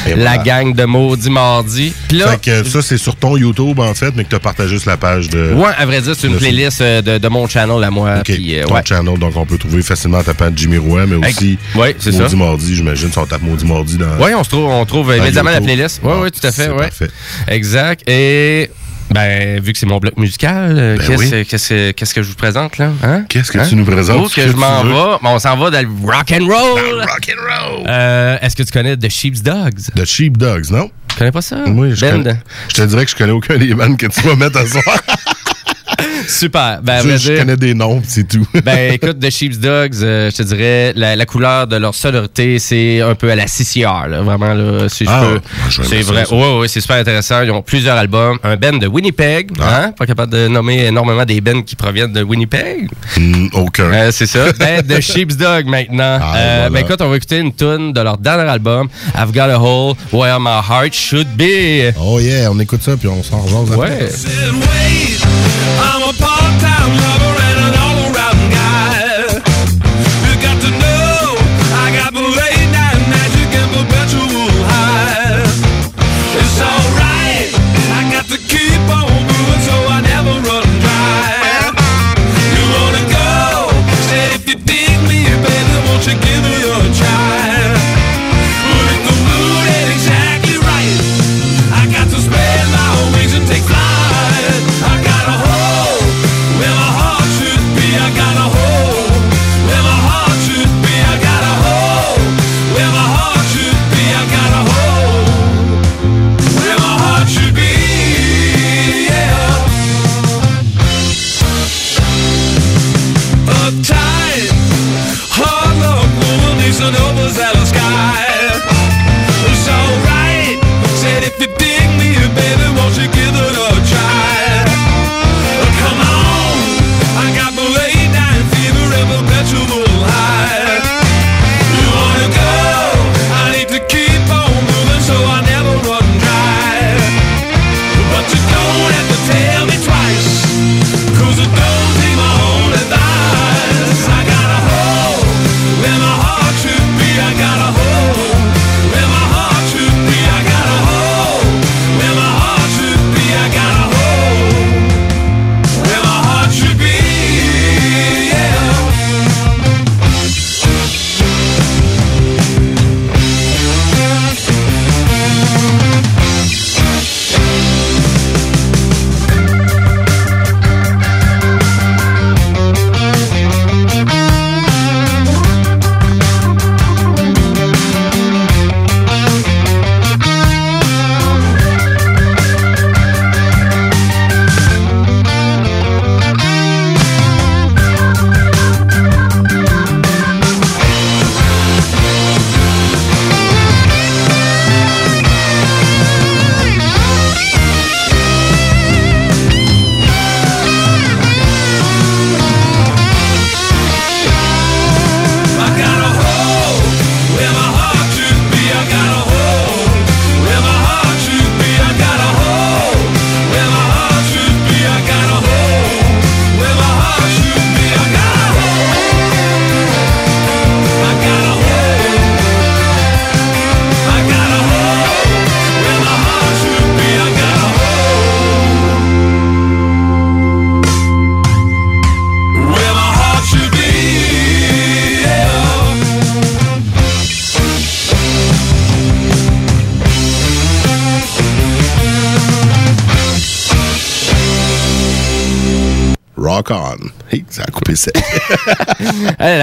Et la voilà. gang de maudits mardi. Là, Fait que ça, c'est sur ton YouTube, en fait, mais que tu as partagé sur la page de. Ouais, à vrai dire, c'est une playlist euh, de, de mon channel à moi. Euh, ton ouais. channel, donc on peut trouver facilement en tapant Jimmy Roy, mais aussi Ouais, c'est Maudit ça. Mardi, j'imagine, si on tape Maudit Mardi dans. Oui, on se trouve, on trouve immédiatement la playlist. Oui, Ah, oui, tout à fait. c'est Ouais. parfait. Exact. Et ben, vu que c'est mon bloc musical, euh, Ben qu'est-ce oui. qu'est-ce- que je vous présente là? Hein? Qu'est-ce que Hein? tu nous présentes? Que que je m'en vais? Bon, on s'en va dans le rock and roll. Rock and roll! Euh, Est-ce que tu connais The Sheep's Dogs? The Sheep Dogs, non? Tu connais pas ça? Oui, je, Band? connais- je te dirais que je connais aucun des bands que tu vas mettre à soir. Super. Ben, je, connais des noms, c'est tout. Ben écoute, The Sheep's Dogs, euh, je te dirais, la, la couleur de leur sonorité, c'est un peu à la CCR, là, vraiment, là, si je Ah, peux. C'est vrai. ça. Ouais, ouais, c'est super intéressant. Ils ont plusieurs albums. Un band de Winnipeg, Ah. hein? Pas capable de nommer énormément des bands qui proviennent de Winnipeg? Hmm, aucun. Euh, c'est ça. Ben, The Sheep's Dog maintenant. Ah, Euh, voilà. Ben écoute, on va écouter une tune de leur dernier album, I've Got a Hole Where My Heart Should Be. Oh yeah, on écoute ça, puis on s'en rejase après. I'm a part-time lover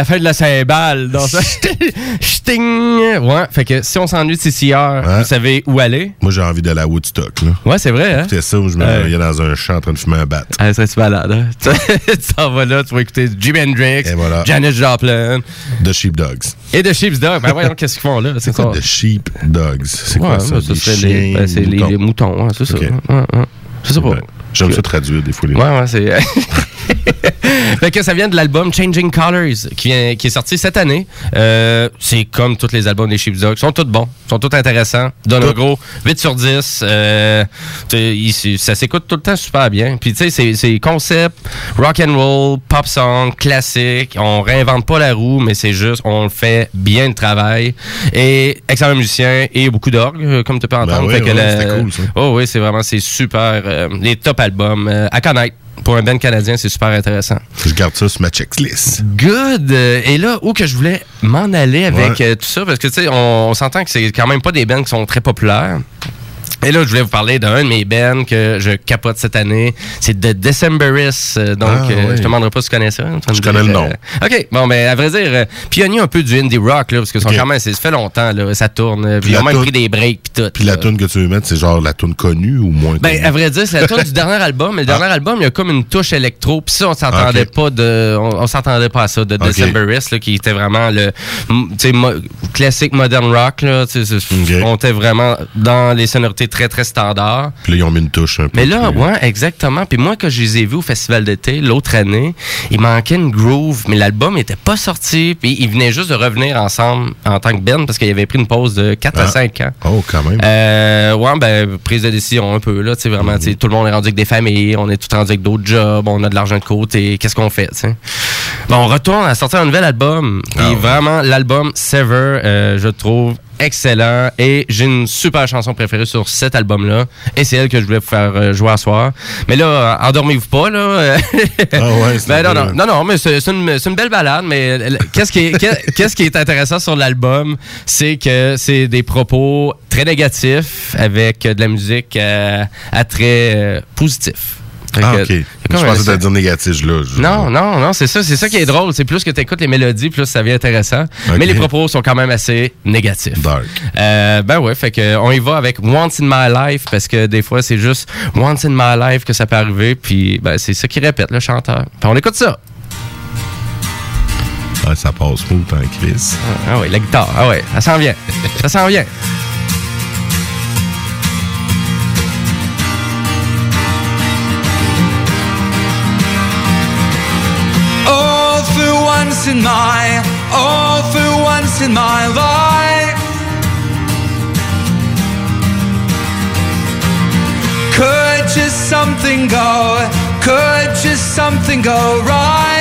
fin de la cymbale dans ça. Sting! Ouais, fait que si on s'ennuie de CCR, vous savez où aller? Moi, j'ai envie d'aller à Woodstock. Là. Ouais, c'est vrai, hein? Écoutez ça, où je me Ouais. voyais dans un champ en train de fumer un bat. Ah, ça, c'est malade, hein? tu t'en vas là, tu vas écouter Jimi Hendrix, voilà. Janis Joplin. The Sheepdogs. Et The Sheepdogs. Ben voyons, qu'est-ce qu'ils font là? C'est quoi? The Sheepdogs? C'est quoi Ouais, ça? ben, serait chiens, les, ben, c'est les, moutons? les moutons, hein, c'est ça. Ok. Ouais, ouais. Je sais pas. J'aime ça traduire des fois les Ouais, ouais, c'est. fait que ça vient de l'album Changing Colors qui, vient- qui est sorti cette année. Euh, c'est comme tous les albums des Sheepdogs. Ils sont tous bons, sont tous intéressants. Donne un gros 8 sur 10. Euh, il- ça s'écoute tout le temps super bien. Puis tu sais, c'est- c'est concept, rock and roll, pop song, classique. On réinvente pas la roue, mais c'est juste, on le fait bien le travail. Et excellent musicien et beaucoup d'orgue, euh, comme tu peux entendre. oui, Fait que ouais, la- c'était cool, ça. Oh oui, c'est vraiment, c'est super. euh, les top albums euh, à connaître. Pour un band canadien, c'est super intéressant. Je garde ça sur ma checklist. Good. Et là, où que je voulais m'en aller avec Ouais. tout ça, parce que tu sais, on, on s'entend que c'est quand même pas des bands qui sont très populaires. Et là, je voulais vous parler d'un de mes bands que je capote cette année. C'est The Decemberists. Euh, Donc, Ah, euh, je te demanderai pas si tu connais ça. Tu Je dire, connais le nom. euh, OK. Bon, ben, à vrai dire, pionnier un peu du indie rock, là, parce que quand même, ça fait longtemps, là, ça tourne. Puis ils ont même pris des breaks, puis tout. Puis la tune que tu veux mettre, c'est genre la tune connue ou moins Ben, connue? à vrai dire, c'est la tune du dernier album. Mais le dernier album, il y a comme une touche électro. Puis ça, on s'entendait pas de, on, on s'entendait pas à ça de Ok. Decemberist, là, qui était vraiment le, m- tu sais, mo- classique modern rock, là. On était vraiment dans les sonorités très, très standards. Puis là, ils ont mis une touche un peu. Mais là, plus- ouais, exactement. Puis moi, quand je les ai vus au festival d'été l'autre année, il manquait une groove, mais l'album n'était pas sorti. Puis ils venaient juste de revenir ensemble en tant que band parce qu'il avait pris une pause de 4 à Ah. 5 ans. Oh, quand même. Euh, ouais, ben, prise de décision un peu, là, tu sais, vraiment, tu sais, tout le monde est rendu avec des familles, on est tout rendu avec d'autres jobs, on a de l'argent de côté, qu'est-ce qu'on fait, tu sais? Bon, on retourne à sortir un nouvel album, puis vraiment, l'album Sever, euh, je trouve excellent, et j'ai une super chanson préférée sur cet album-là, et c'est elle que je voulais vous faire euh, jouer à soir. Mais là, endormez-vous pas, là. Ah ouais, ben, non, un peu- non, non, non, mais c'est une, une belle balade, mais euh, qu'est-ce qui, est- qu'est- qu'est-ce qui est intéressant sur l'album, c'est que c'est des propos très négatifs avec euh, de la musique euh, à très euh, positif. Ah, que- ok. Je pensais t'allais dire négatif, là. Je- non, non, non, c'est ça, c'est ça qui est drôle. C'est plus que tu écoutes les mélodies, plus ça devient intéressant. Mais les propos sont quand même assez négatifs. Dark. Euh, ben ouais, fait que on y va avec Once in My Life parce que des fois c'est juste Once in My Life que ça peut arriver, puis ben c'est ça qui répète le chanteur. Puis on écoute ça. Ah, ça passe smooth en crise. Ah ouais, la guitare. Ah ouais, ça s'en vient. ça s'en vient. In my, oh, for once in my life. Could just something go, could just something go right?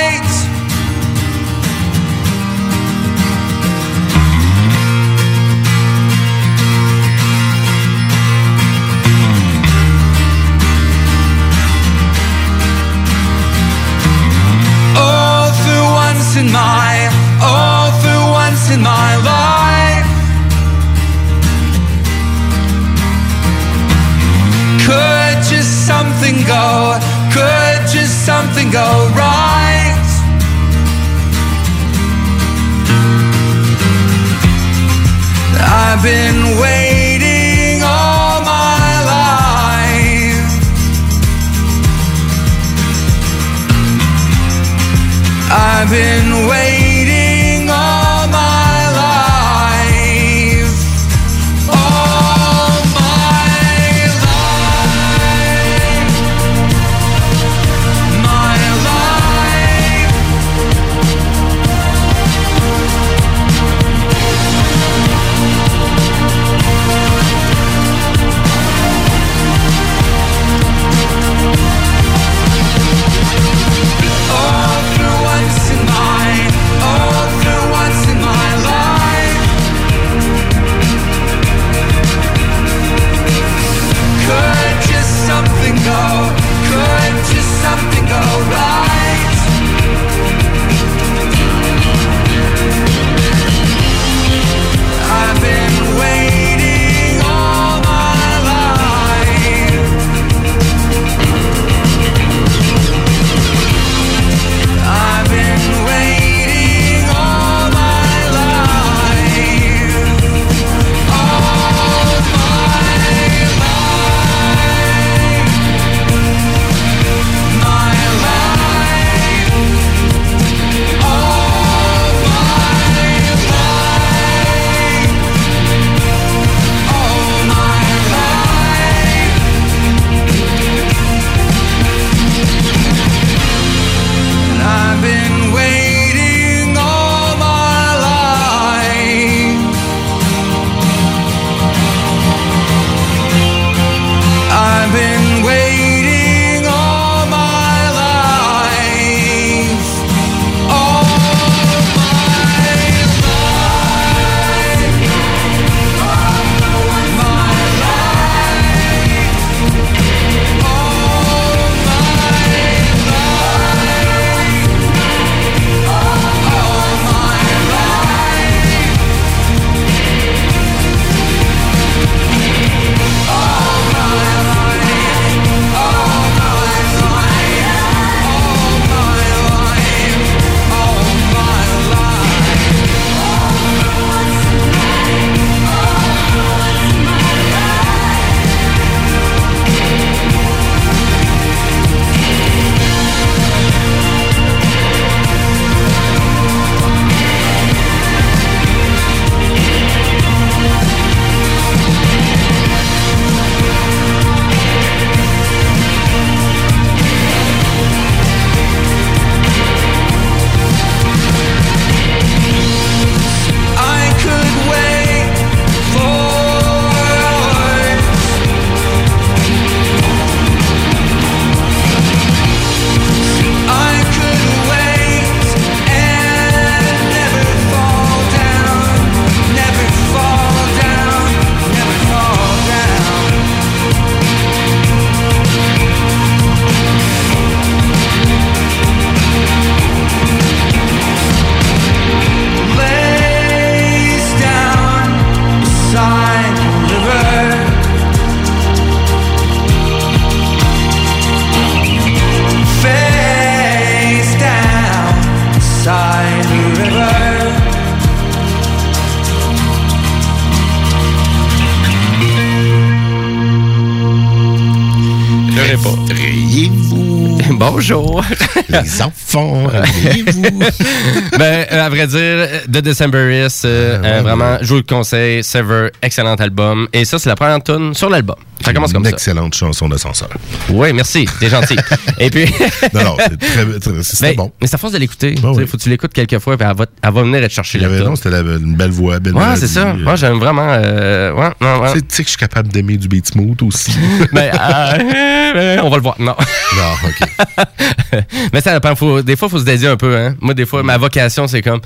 Les enfants, réveillez-vous. ben, euh, à vrai dire, The Decemberists, euh, euh, vraiment, je vous le conseille. Sever, excellent album. Et ça, c'est la première tune sur l'album. Ça commence comme Une ça. excellente chanson d'ascenseur. Oui, merci. T'es gentil. Et puis. Non, non, c'est très- très- c'était Mais- bon. Mais c'est à force de l'écouter. Ah oui. Faut que tu l'écoutes quelques fois, puis elle va, elle va venir te chercher Il y avait, non, c'était une belle voix, belle Ouais, c'est ça. Moi, j'aime vraiment. euh, ouais, non, ouais. Tu sais- tu sais que je suis capable d'aimer du beat smooth aussi. Mais, euh, on va le voir. Non. Non, OK. Mais ça dépend. Faut, des fois, il faut se dédier un peu. Hein. Moi, des fois, ma vocation, c'est comme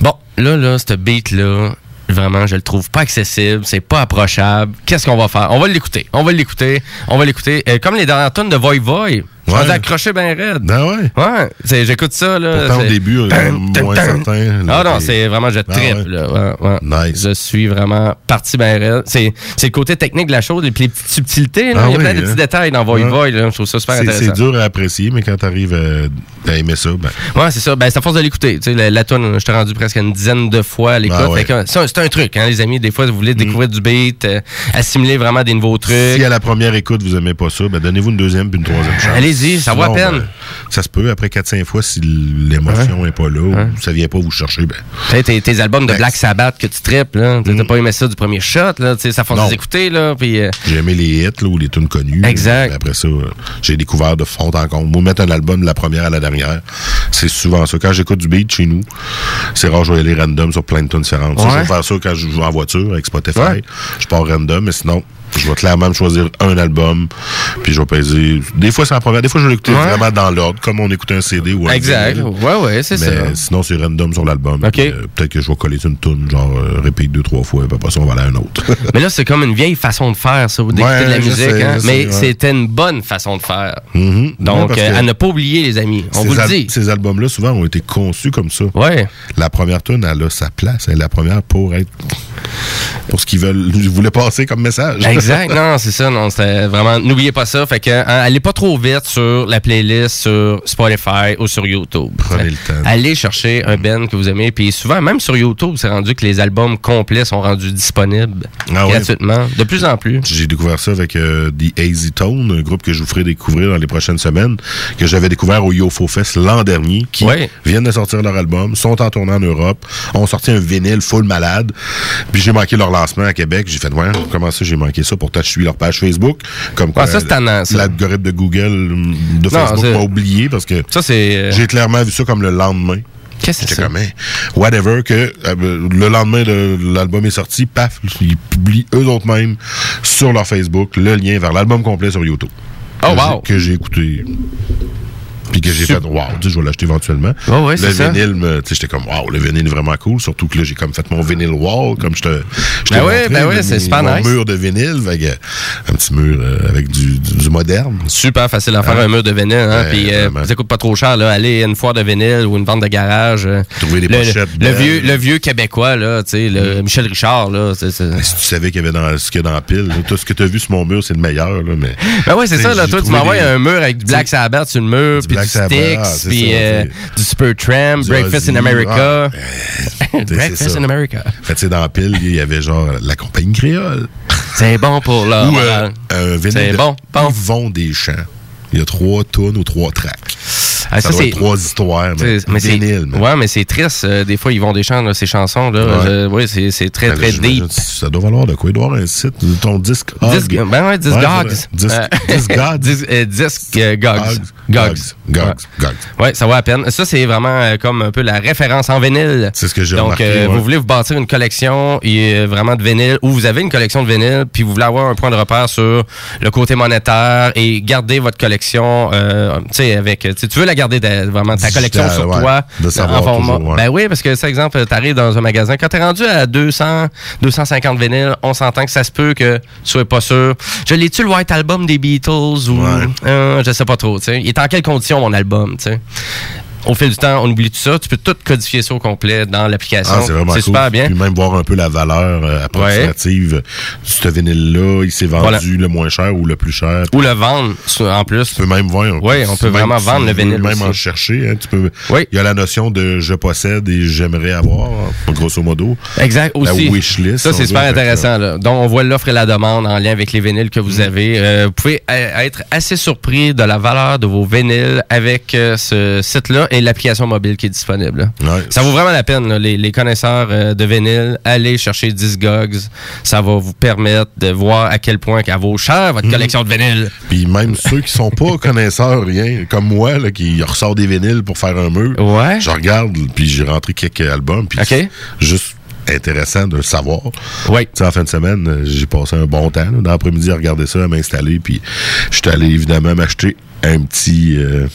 bon, là, là, ce beat-là, vraiment, je le trouve pas accessible, c'est pas approchable. Qu'est-ce qu'on va faire? On va l'écouter. On va l'écouter. On va l'écouter. Euh, comme les dernières tonnes de Voy Voy. Ouais. suis accroché bien raide. Ben ouais. Ouais. c'est- J'écoute ça, là. Pourtant, au début, on était moins certain. Ah non, c'est vraiment, je Ah tripe, ouais. là. Ouais, ouais. Je suis vraiment parti bien raide. C'est c'est le côté technique de la chose, et puis les petites subtilités, là. Ah Il y a plein de hein. petits détails dans Ouais. Voy, là. Je trouve ça super C'est- intéressant. C'est dur à apprécier, mais quand t'arrives à, à aimer ça, ben. Ouais, c'est ça. Ben, c'est à force de l'écouter. Tu sais, la, la tune, je t'ai rendu presque une dizaine de fois à l'écoute. Ah ouais. Fait que, ça, c'est un truc, hein, les amis. Des fois, vous voulez découvrir du beat, euh, assimiler vraiment des nouveaux trucs. Si à la première écoute, vous aimez pas ça, ben donnez-vous une deuxième puis une troisième chance. Allez-y, ça vaut peine. ben, ça se peut, après 4-5 fois, si l'émotion est pas là ou ça vient pas vous chercher, ben. Tes, tes albums de Black Sabbath que tu tripes, là. Mm. Tu T'as pas aimé ça du premier shot, là. Ça de les écouter, là. Puis, euh, J'ai aimé les hits là, ou les tunes connues. Exact. Après ça, j'ai découvert de fond en comble. Moi, mettre un album de la première à la dernière, c'est souvent ça. Quand j'écoute du beat chez nous, c'est rare, je vais aller random sur plein de tunes différentes. Ça, je vais faire ça quand je joue en voiture avec Spotify. Ouais. Je pars random, mais sinon, je vais clairement me choisir un album, puis je vais peser. Des fois, c'est la première. Des fois, je vais l'écouter Ouais. vraiment dans l'ordre, comme on écoute un CD ou un Exact. Ouais, ouais, c'est Mais ça. sinon, c'est random sur l'album. OK. Puis, euh, Peut-être que je vais coller une tune, genre, euh, répète deux, trois fois, puis après ça, on va aller à un autre. Mais là, c'est comme une vieille façon de faire, ça, d'écouter Ouais, de la musique. sais, hein. Mais c'était une bonne façon de faire. Mhm. Ouais, Donc, euh, à ne pas oublier, les amis. On vous le dit. Ces albums-là, souvent, ont été conçus comme ça. Ouais. La première tune, elle a sa place. Elle est la première pour être. pour ce qu'ils veulent. Voulaient passer comme message. Exact, non, c'est ça, non, c'était vraiment, n'oubliez pas ça, fait que, hein, allez pas trop vite sur la playlist sur Spotify ou sur YouTube. Prenez le temps. Allez chercher un band que vous aimez, puis souvent, même sur YouTube, c'est rendu que les albums complets sont rendus disponibles Ah gratuitement, de plus en plus. J'ai découvert ça avec euh, The Easy Tone, un groupe que je vous ferai découvrir dans les prochaines semaines, que j'avais découvert au YoFo Fest l'an dernier, qui viennent de sortir leur album, sont en tournée en Europe, ont sorti un vinyle full malade, puis j'ai manqué leur lancement à Québec. J'ai fait, ouais, comment ça j'ai manqué ça? Pourtant, je suis leur page Facebook. Comme quoi, Ah, ça, c'est l'algorithme de Google hum, de Facebook m'a oublié parce que Ça, c'est... euh, j'ai clairement vu ça comme le lendemain. Qu'est-ce que c'est? comme, whatever, que euh, le lendemain de l'album est sorti, paf, ils publient eux autres mêmes sur leur Facebook le lien vers l'album complet sur YouTube. Oh, wow. Que j'ai écouté. Puis que j'ai fait, wow, tu sais, je vais l'acheter éventuellement. Oh, ouais, le vinyle, me- tu sais, j'étais comme, wow, le vinyle est vraiment cool. Surtout que là, j'ai comme fait mon vinyle wall, comme je te. Ben montré, ben c'est super nice. mur de vinyle, un petit mur euh, avec du, du, du moderne. Super facile à faire Hein? un mur de vinyle. Hein? Ouais, Puis euh, ça coûte pas trop cher. Là. Allez à une foire de vinyle ou une vente de garage. euh, Trouver des le, pochettes le, vieux, le vieux québécois, là, tu sais, le Michel Richard. Là, c'est- Si tu savais qu'il y avait dans, ce qu'il y a dans la pile, là, tout ce que tu as vu sur mon mur, c'est le meilleur. Là, mais, Ben ouais, c'est ça, là. Toi, tu m'envoies un mur avec du Black Sabbath sur le mur, puis Black Sabbath, c'est puis ça, euh, du Supertramp, Du Breakfast in America. ah, c'est Breakfast in America. Fait, tu sais, dans la pile, il y avait genre la compagnie créole. C'est bon pour là. Ou euh, vinyle C'est bon, bon. Yvon Deschamps. Il y a trois tonnes ou trois tracks. Ah, ça, c'est- trois histoires. Mais, C'est- mais c'est ouais mais c'est triste euh, des fois ils vont des chants là, ces chansons là Ouais. Je- ouais c'est c'est très Ben, très deep Ça doit valoir de quoi? Il doit avoir un site. Ton disque. Disc, ben ouais, Disc Gogs. Disque, Euh, disque Gogs. Euh, euh, Gogs. Gogs. Gogs. Gogs. Ouais. Ça va à peine. Ça, c'est vraiment euh, comme un peu la référence en vinyle. C'est ce que j'ai Donc, euh, vous voulez vous bâtir une collection et, euh, vraiment de vinyle, ou vous avez une collection de vinyle, puis vous voulez avoir un point de repère sur le côté monétaire et garder votre collection, euh, tu sais, avec, tu veux la garder de- vraiment ta Digital, collection sur ouais. toi. De savoir en toujours, ouais. Ben oui, parce que, c'est exemple, t'arrives dans un magasin, quand t'es rendu à 200, 250 vinyles, on s'entend que ça se peut que tu sois pas sûr. Je l'ai-tu le White Album des Beatles ou, Ouais. euh, je sais pas trop, tu sais. Il est en quelles conditions mon album, tu sais? Au fil du temps, on oublie tout ça. Tu peux tout codifier ça au complet dans l'application. Ah, c'est vraiment cool. super bien. Puis même voir un peu la valeur euh, approximative de ce vinyle-là. Il s'est vendu Voilà. le moins cher ou le plus cher. Ou le vendre en plus. Tu peux même voir. Oui, on peut même vraiment vendre le vinyle Même aussi. en chercher. hein, tu peux, Il y a la notion de je possède et j'aimerais avoir, grosso modo. Exact, La aussi. wishlist. Ça, c'est super intéressant. Là. Donc, on voit l'offre et la demande en lien avec les vinyles que Mm. vous avez. Euh, vous pouvez être assez surpris de la valeur de vos vinyles avec euh, ce site-là et l'application mobile qui est disponible. Ça vaut vraiment la peine, là, les, les connaisseurs euh, de vinyles. Allez chercher Discogs. Ça va vous permettre de voir à quel point qu'elle vaut cher votre Mhm. collection de vinyles. Puis même ceux qui sont pas connaisseurs, rien, comme moi, là, qui ressort des vinyles pour faire un mur, ouais. je regarde, puis j'ai rentré quelques albums, puis c'est juste intéressant de le savoir. Oui. En fin de semaine, euh, j'ai passé un bon temps, là, dans l'après-midi, à regarder ça, à m'installer, puis je suis allé évidemment m'acheter un petit... euh,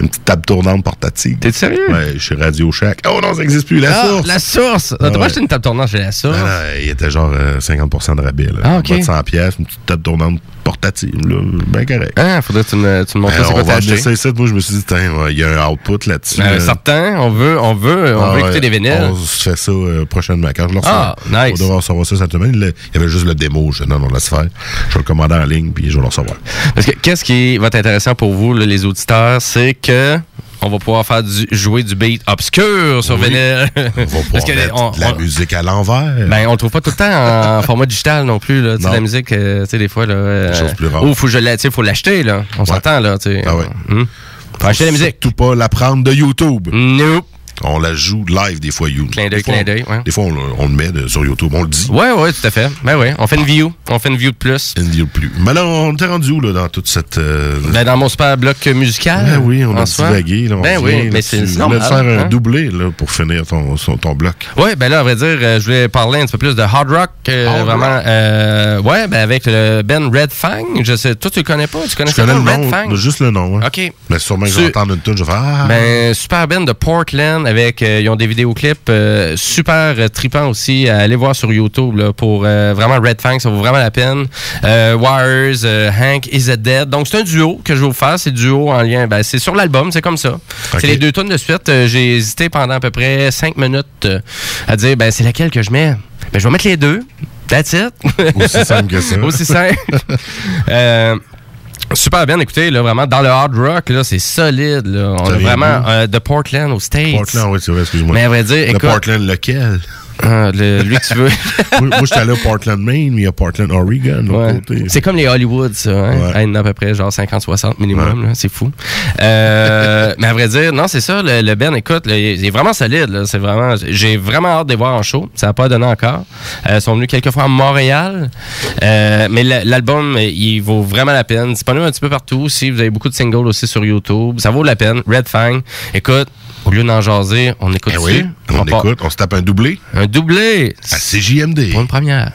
Une petite table tournante portative. T'es sérieux? Ouais, chez Radio Shack. Oh non, ça n'existe plus, la Ah, source! La source! Ah T'as pas ouais. acheté une table tournante chez la source? Ah, il était genre euh, 50% de rabais. Là. Ah, ok. En bas de 100 pièces, une petite table tournante portative. Là, ben correct. Ah, faudrait que tu me, tu me montres Alors, c'est on va ça. Moi, je me suis dit, tiens, il y a un output là-dessus. Ben, là. certain, on veut, on veut, on Ah, veut ouais, écouter des vinyles. On se fait ça euh, prochainement. Quand je le Ah, nice. on devrait recevoir ça cette semaine. Il y avait juste le démo. Je dis, non, non, laisse faire. Je vais le commander en ligne, puis je vais le recevoir. Parce que qu'est-ce qui va être intéressant pour vous, là, les auditeurs, c'est que on va pouvoir faire du, jouer du beat obscur sur Oui. vinyle. On va pouvoir Parce que mettre on- de la on- musique à l'envers. Ben, on le trouve pas tout le temps en format digital non plus, là. Non. la musique, euh, tu sais, des fois, là. euh, plus rares. Ou faut, l'acheter, là. On s'entend, là. Ah ouais. Hum. Faut acheter la musique. Surtout pas la prendre de YouTube. Nope. On la joue live des fois, YouTube. Clin d'œil, Des fois, clin on- d'œil, ouais. Des fois, on, le- on le met de- sur YouTube. On le dit. Ouais, ouais, tout à fait. Ben oui, on fait une view. On fait une view de plus. Une vidéo de plus. Mais là, on était rendu où, là, dans toute cette. euh, Ben, dans mon super bloc musical. Ben oui, on a divagué. Là, on Ben revient oui, mais c'est normal. va faire un hein. doublé là, pour finir ton, son- ton bloc. Ouais, ben là, à vrai dire, euh, je voulais parler un petit peu plus de hard rock. euh, Hard vraiment. ouais, ben avec le Ben Red Fang. Je sais, toi, tu le connais pas? Tu connais Je connais le Red nom, Fang? juste le nom. hein. OK. Mais sûrement que je Tu- vais entendre une tune, je vais faire Ah! Ben, super Ben de Portland avec, euh, ils ont des vidéoclips euh, super tripants aussi à aller voir sur YouTube là, pour euh, vraiment Red Fang, ça vaut vraiment la peine. Wires, Hank Is It Dead. Donc c'est un duo que je vais vous faire, c'est duo en lien, ben, c'est sur l'album, c'est comme ça. C'est les deux tonnes de suite. J'ai hésité pendant à peu près cinq minutes à dire, ben c'est laquelle que je mets? Ben je vais mettre les deux. That's it. Aussi simple que ça. Aussi simple. Super bien, écoutez, là, vraiment, dans le hard rock, là, c'est solide, là. On a vraiment euh, de Portland aux States. Portland, oui, c'est vrai, excuse-moi. Mais à vrai dire, Le écoute- Portland, lequel? Ah, le- lui que tu veux. moi, j'étais allé au Portland, Maine, mais il y a Portland, Oregon, Ouais. côté. C'est comme les Hollywood, ça. Hein? Ouais. A à peu près genre 50-60 minimum. C'est fou. Euh, mais à vrai dire, non, c'est ça. Le, le Ben, écoute, là, il est vraiment solide. C'est vraiment. J'ai vraiment hâte de les voir en show. Ça n'a pas donné encore. Euh, ils sont venus quelques fois à Montréal. Euh, mais la- l'album, il vaut vraiment la peine. Disponible un petit peu partout. Si vous avez beaucoup de singles aussi sur YouTube, ça vaut la peine. Red Fang. Écoute, au lieu d'en jaser, on écoute Eh oui, on, part- écoute, on se tape un doublé. Un doublé. À CJMD. Pour une première.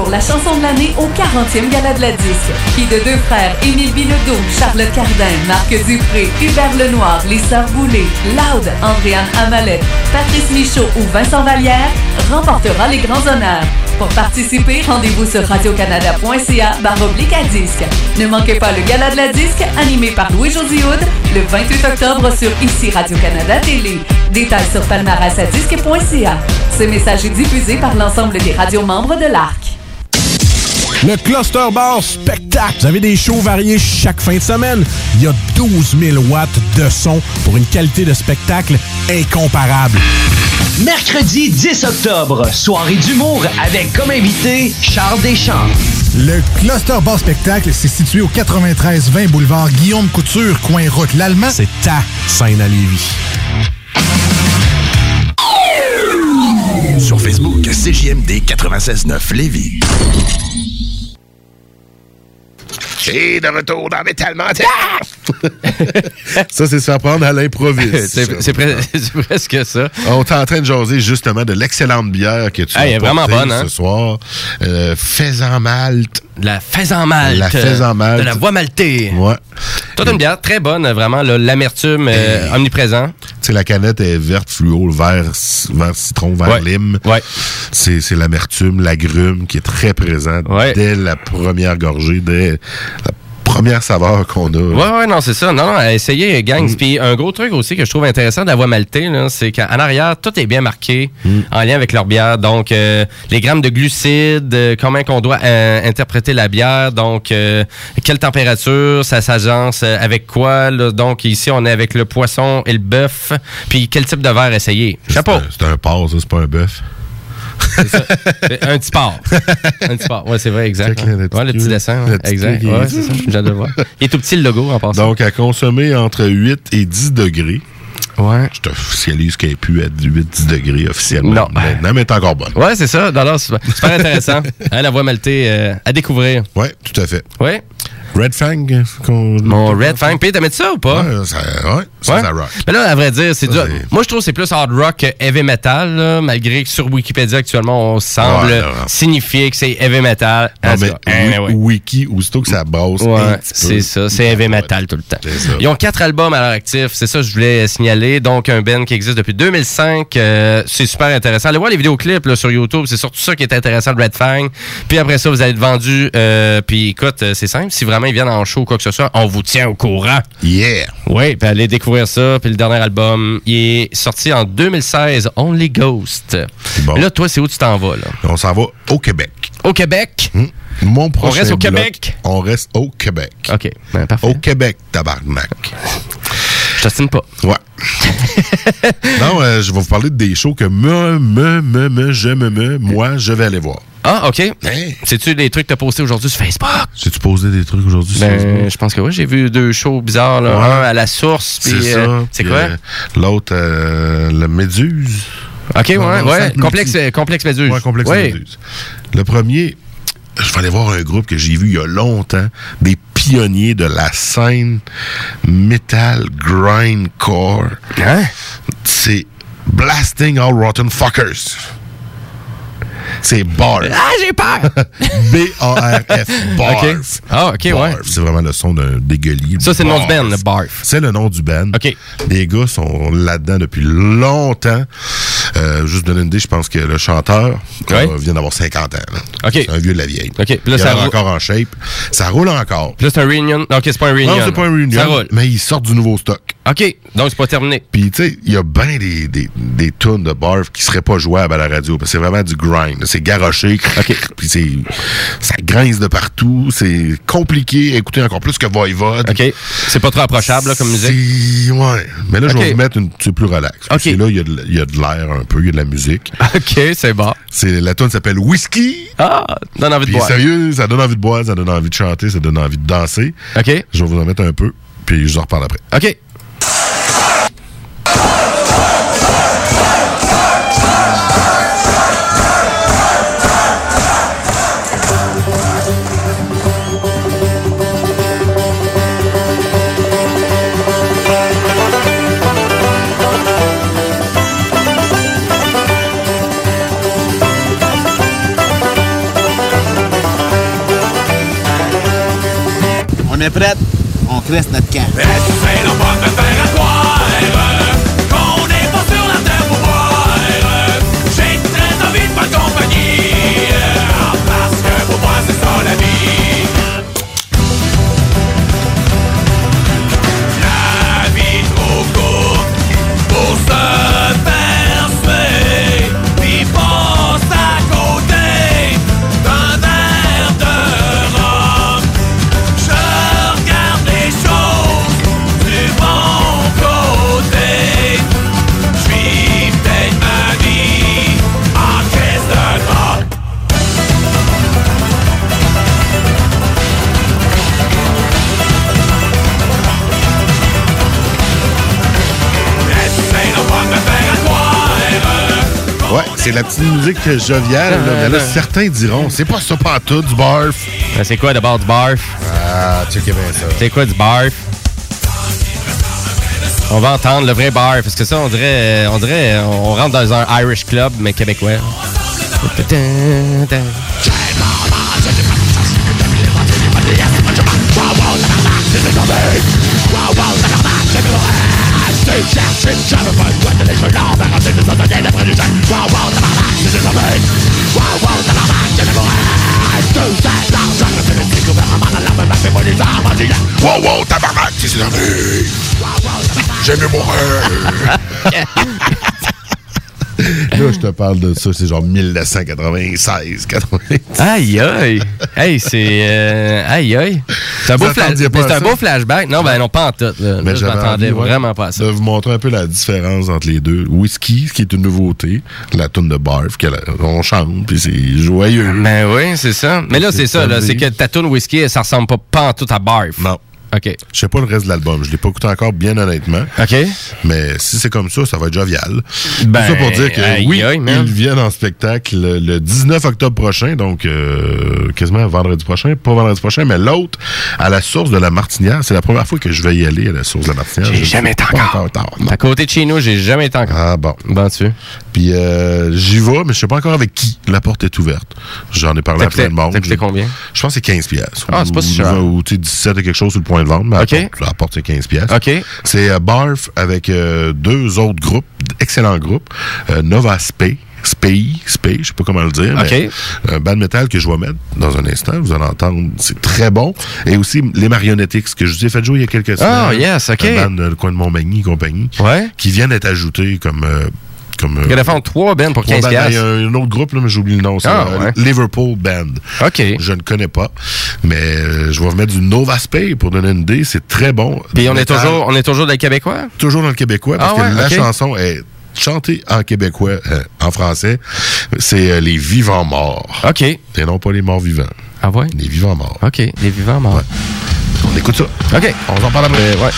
Pour la chanson de l'année au 40e Gala de la Disque, qui de deux frères, Émile Bilodeau, Charlotte Cardin, Marc Dupré, Hubert Lenoir, les Sœurs Boulay, Loud, Andréane Amalette, Patrice Michaud ou Vincent Vallière, remportera les grands honneurs. Pour participer, rendez-vous sur radiocanada.ca baroblique à disque. Ne manquez pas le Gala de la Disque, animé par Louis-José le 28 octobre sur ICI Radio-Canada Télé. Détails sur palmarèsadisque.ca. Ce message est diffusé par l'ensemble des radios membres de l'ARC. Le Cluster Bar Spectacle. Vous avez des shows variés chaque fin de semaine. Il y a 12 000 watts de son pour une qualité de spectacle incomparable. Mercredi 10 octobre, soirée d'humour avec comme invité Charles Deschamps. Le Cluster Bar Spectacle, c'est situé au 93-20 boulevard Guillaume Couture, coin route l'Allemand. C'est ta scène à Lévis. Sur Facebook, CJMD 96.9 Lévis. Et de retour dans Mental. ça, c'est se faire prendre à l'improviste. C'est c'est pre- c'est presque ça. On est en train de jaser justement de l'excellente bière que tu Ah, as vraiment bonne, hein? ce soir. Euh, faisan malte. De la faisan malte. La faisan malte. De la voix maltée. Ouais. Toute une bière très bonne, vraiment. L'amertume euh, omniprésent. Tu sais, la canette est verte, fluo, vert, vert citron, vert Ouais. lime. Ouais. C'est c'est l'amertume, l'agrume qui est très présente dès la première gorgée, dès la première saveur qu'on a. Ouais, ouais, non, c'est ça. Non, non, à essayer, Mm. gangs. Puis un gros truc aussi que je trouve intéressant de la maltée, c'est qu'en arrière, tout est bien marqué Mm. en lien avec leur bière. Donc, euh, les grammes de glucides, euh, comment qu'on doit euh, interpréter la bière, donc quelle température, ça s'agence avec quoi. là. Donc, ici, on est avec le poisson et le bœuf. Puis, quel type de verre essayer? Chapeau! C'est un porc, ça, c'est pas un bœuf. C'est un petit porc. un petit porc. Ouais, c'est vrai, exact. Là, le Ouais, petit le petit queue. dessin. Petit exact. Ouais, c'est ça. J'ai hâte de le voir. Il est tout petit, le logo, en passant. Donc, à consommer entre 8 et 10 degrés. Ouais. Je t'officialise qu'elle est plus à 8-10 degrés officiellement. Non. Maintenant, mais elle est encore bonne. Ouais, c'est ça. Non, non, c'est super, super intéressant. Hein, la voix maltée euh, à découvrir. Ouais, tout à fait. Ouais. Red Fang. qu'on- Mon Red Fang. Puis, t'as mis ça ou pas? Ouais, ça, ouais, ça, Ouais? ça rock. Mais là, à vrai dire, c'est Moi, je trouve que c'est plus hard rock que heavy metal, là, malgré que sur Wikipédia, actuellement, on semble Ouais, signifier que c'est heavy metal. Non, tout mais wi- anyway. Wiki, aussitôt que ça bosse Ouais, c'est ça, c'est heavy metal tout le temps. Ça. Ils ont quatre albums à leur actif, c'est ça que je voulais signaler. Donc, un band qui existe depuis 2005, euh, c'est super intéressant. Allez voir les vidéoclips là, sur YouTube, c'est surtout ça qui est intéressant de Red Fang. Puis après ça, vous allez être vendu. Euh, puis écoute, euh, c'est simple, si vraiment ils viennent en show ou quoi que ce soit, on vous tient au courant. Yeah! Oui, puis allez découvrir ça. Puis le dernier album, il est sorti en 2016, Only Ghost. bon. Là, toi, c'est où tu t'en vas, là? On s'en va au Québec. Au Québec? Hmm. Mon prochain reste au bloc, Québec? On reste au Québec. OK, ben, parfait. Au Québec, tabarnak. Je t'assine pas. Ouais. non, euh, je vais vous parler de des shows que me, me, me, me, je, me, me, moi, je vais aller voir. Ah, OK. C'est-tu les trucs que t'as postés aujourd'hui sur Facebook? J'ai-tu posé des trucs aujourd'hui sur Facebook? Ben, je pense que oui. J'ai vu deux shows bizarres. Là. Ouais. Un à la source. C'est euh, c'est quoi? euh, L'autre, euh, le Méduse. OK, ouais, ouais. Complexe, Méduse. Ouais, complexe Ouais. Méduse. Le premier, je vais aller voir un groupe que j'ai vu il y a longtemps, des pionniers de la scène metal grindcore. Hein? C'est Blasting All Rotten Fuckers. C'est Barf. Ah, j'ai peur! B-A-R-F. Barf. Ah, OK, ouais. C'est vraiment le son d'un dégueulis. Ça, c'est le nom du band, le Barf. C'est le nom du band. OK. Les gars sont là-dedans depuis longtemps. Euh, juste donner une idée, je pense que le chanteur Ouais. euh, vient d'avoir 50 ans. OK. C'est un vieux de la vieille. OK. Puis là, Il ça roule. encore en shape. Ça roule encore. Puis là, c'est un reunion. Non, OK, c'est pas un reunion. Non, c'est pas un reunion. Ça roule. Mais ils sortent du nouveau stock. OK. Donc, c'est pas terminé. Puis, tu sais, il y a bien des, des, des tunes de barf qui seraient pas jouables à la radio. Parce que c'est vraiment du grind. C'est garoché. Puis c'est, ça grince de partout. C'est compliqué à écouter encore plus que Voivode. OK. C'est pas trop approchable, là, comme musique? Ouais. Mais là, je OK. vais vous mettre une, c'est plus relax. Que là, il y a de- il y a de l'air un peu, il y a de la musique. OK, c'est bon. C'est, la tune s'appelle Whisky. Ah, donne envie de boire. sérieux, ça donne envie de boire, ça donne envie de chanter, ça donne envie de danser. OK. Je vais vous en mettre un peu, puis je vous en reparle après. OK. Jamais prête? On crisse notre camp. C'est la petite musique joviale, là, mais là, certains diront, c'est pas ça pas tout du barf. Ben, c'est quoi d'abord du barf? Ah, tu sais bien ça. C'est quoi du barf? On va entendre le vrai barf, parce que ça, on dirait, on dirait, on rentre dans un Irish club, mais québécois. Wow, wow, tabarnak, c'est vie. J'aime mieux mourir. Là, je te parle de ça, c'est genre 1996, 90. Aïe, aïe. Hey, c'est. euh, aïe, aïe. C'est un, beau, mais c'est un beau flashback. Non, ben non, pas en tout. Là, Là, je m'attendais ouais, vraiment pas à ça. De vous montrer un peu la différence entre les deux. Whisky, ce qui est une nouveauté, la toune de Barf, que la- on chante, puis c'est joyeux. Ben oui, c'est ça. Mais là, c'est ça, là, c'est que ta tune whisky, ça ressemble pas, pas en tout à barf. Non. OK. Je sais pas le reste de l'album. Je l'ai pas écouté encore, bien honnêtement. OK. Mais si c'est comme ça, ça va être jovial. Ben, Tout ça pour dire que aïe, oui, aïe, ils viennent en spectacle le, le 19 octobre prochain, donc euh, quasiment vendredi prochain. Pas vendredi prochain, mais l'autre, à la source de la Martinière. C'est la première fois que je vais y aller à la source de la Martinière. J'ai jamais été encore. tard. À côté de chez nous, j'ai jamais été encore. Ah bon. Bon, tu Puis euh, j'y vais, mais je sais pas encore avec qui. La porte est ouverte. J'en ai parlé à plein de monde. coûté combien? Je pense que c'est 15 piastres. Ah, c'est pas si Ou- cher. Ou tu sais, 17 et quelque chose sur le point de vente. Mais OK. la porte- la porte, c'est 15 piastres. OK. C'est euh, Barf avec euh, deux autres groupes, excellents groupes. Euh, Nova Spay. Spay, Spay, je sais pas comment le dire. mais OK. un band metal que je vais mettre dans un instant. Vous allez entendre. C'est très bon. Et aussi les Marionettix que je vous ai fait jouer il y a quelques semaines. Ah, yes, OK. Un band de le coin de Montmagny et compagnie. Ouais. Qui viennent d'être ajoutés comme. Euh, comme euh, Il y a fond trois bands pour Trois 15 bands. Il y a un autre groupe, là, mais j'oublie le nom. C'est Ah, euh, ouais. Liverpool Band. OK. Je ne connais pas. Mais euh, je vais remettre du Nova Spay pour donner une idée. C'est très bon. Puis on est toujours, on est toujours des Québécois? Toujours dans le québécois, parce Ah ouais, que la chanson est chantée en québécois, euh, en français. C'est euh, Les Vivants Morts. OK. Et non pas les morts vivants. Ah ouais? Les Vivants Morts. OK. Les vivants morts. On écoute ça. OK. On s'en parle après. Ouais.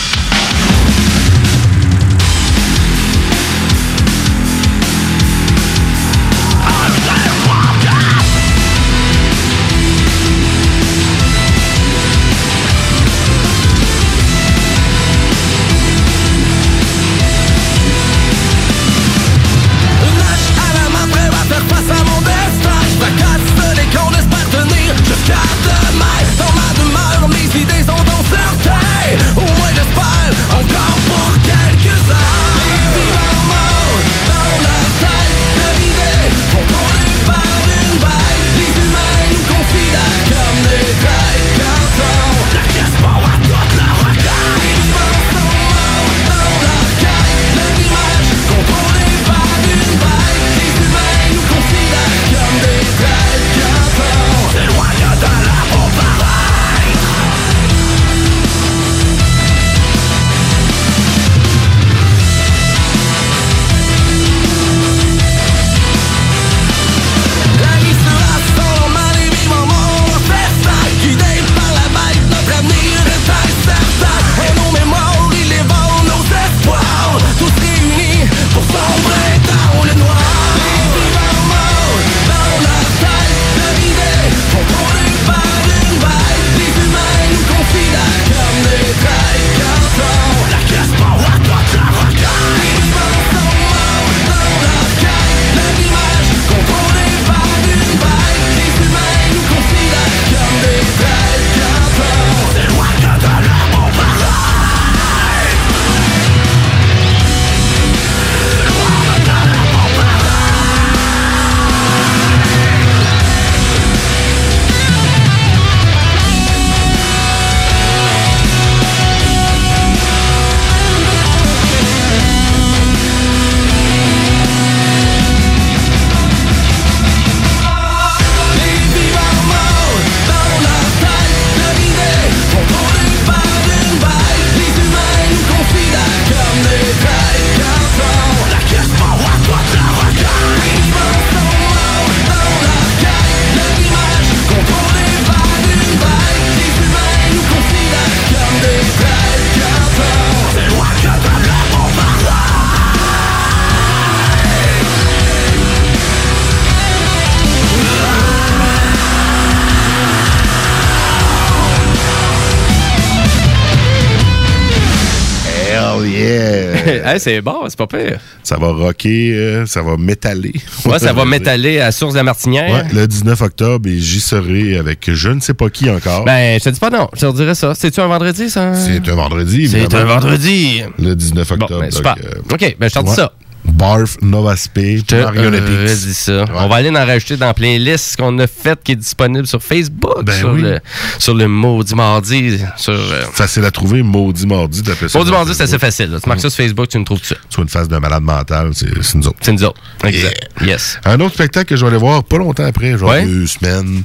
Hey, c'est bon, c'est pas pire. Ça va rocker, euh, ça va métaller. Ouais, ça va m'étaler à Source de la Martinière. Ouais, le 19 octobre, et j'y serai avec je ne sais pas qui encore. Ben, je te dis pas non, je te dirais ça. C'est-tu un vendredi, ça? c'est un vendredi, C'est un vendredi. Le 19 octobre. ben, super. donc, euh, OK, ben, je t'en dis ouais. ça. Barf, Nova Spé, Je te Marionetics. euh, ça. On va aller en rajouter dans la playlist qu'on a faite qui est disponible sur Facebook, Ben sur, oui. le, sur le Maudit Mardi. Sur, euh, Facile à trouver, Maudit Mardi, t'appelles ça. Maudit Mardi, c'est assez facile. là. Tu marques ça sur Facebook, tu me trouves ça. Soit une phase de malade mental, c'est nous autres. C'est nous autres. Exact. Yes. Un autre spectacle que je vais aller voir pas longtemps après, genre Ouais. deux semaines,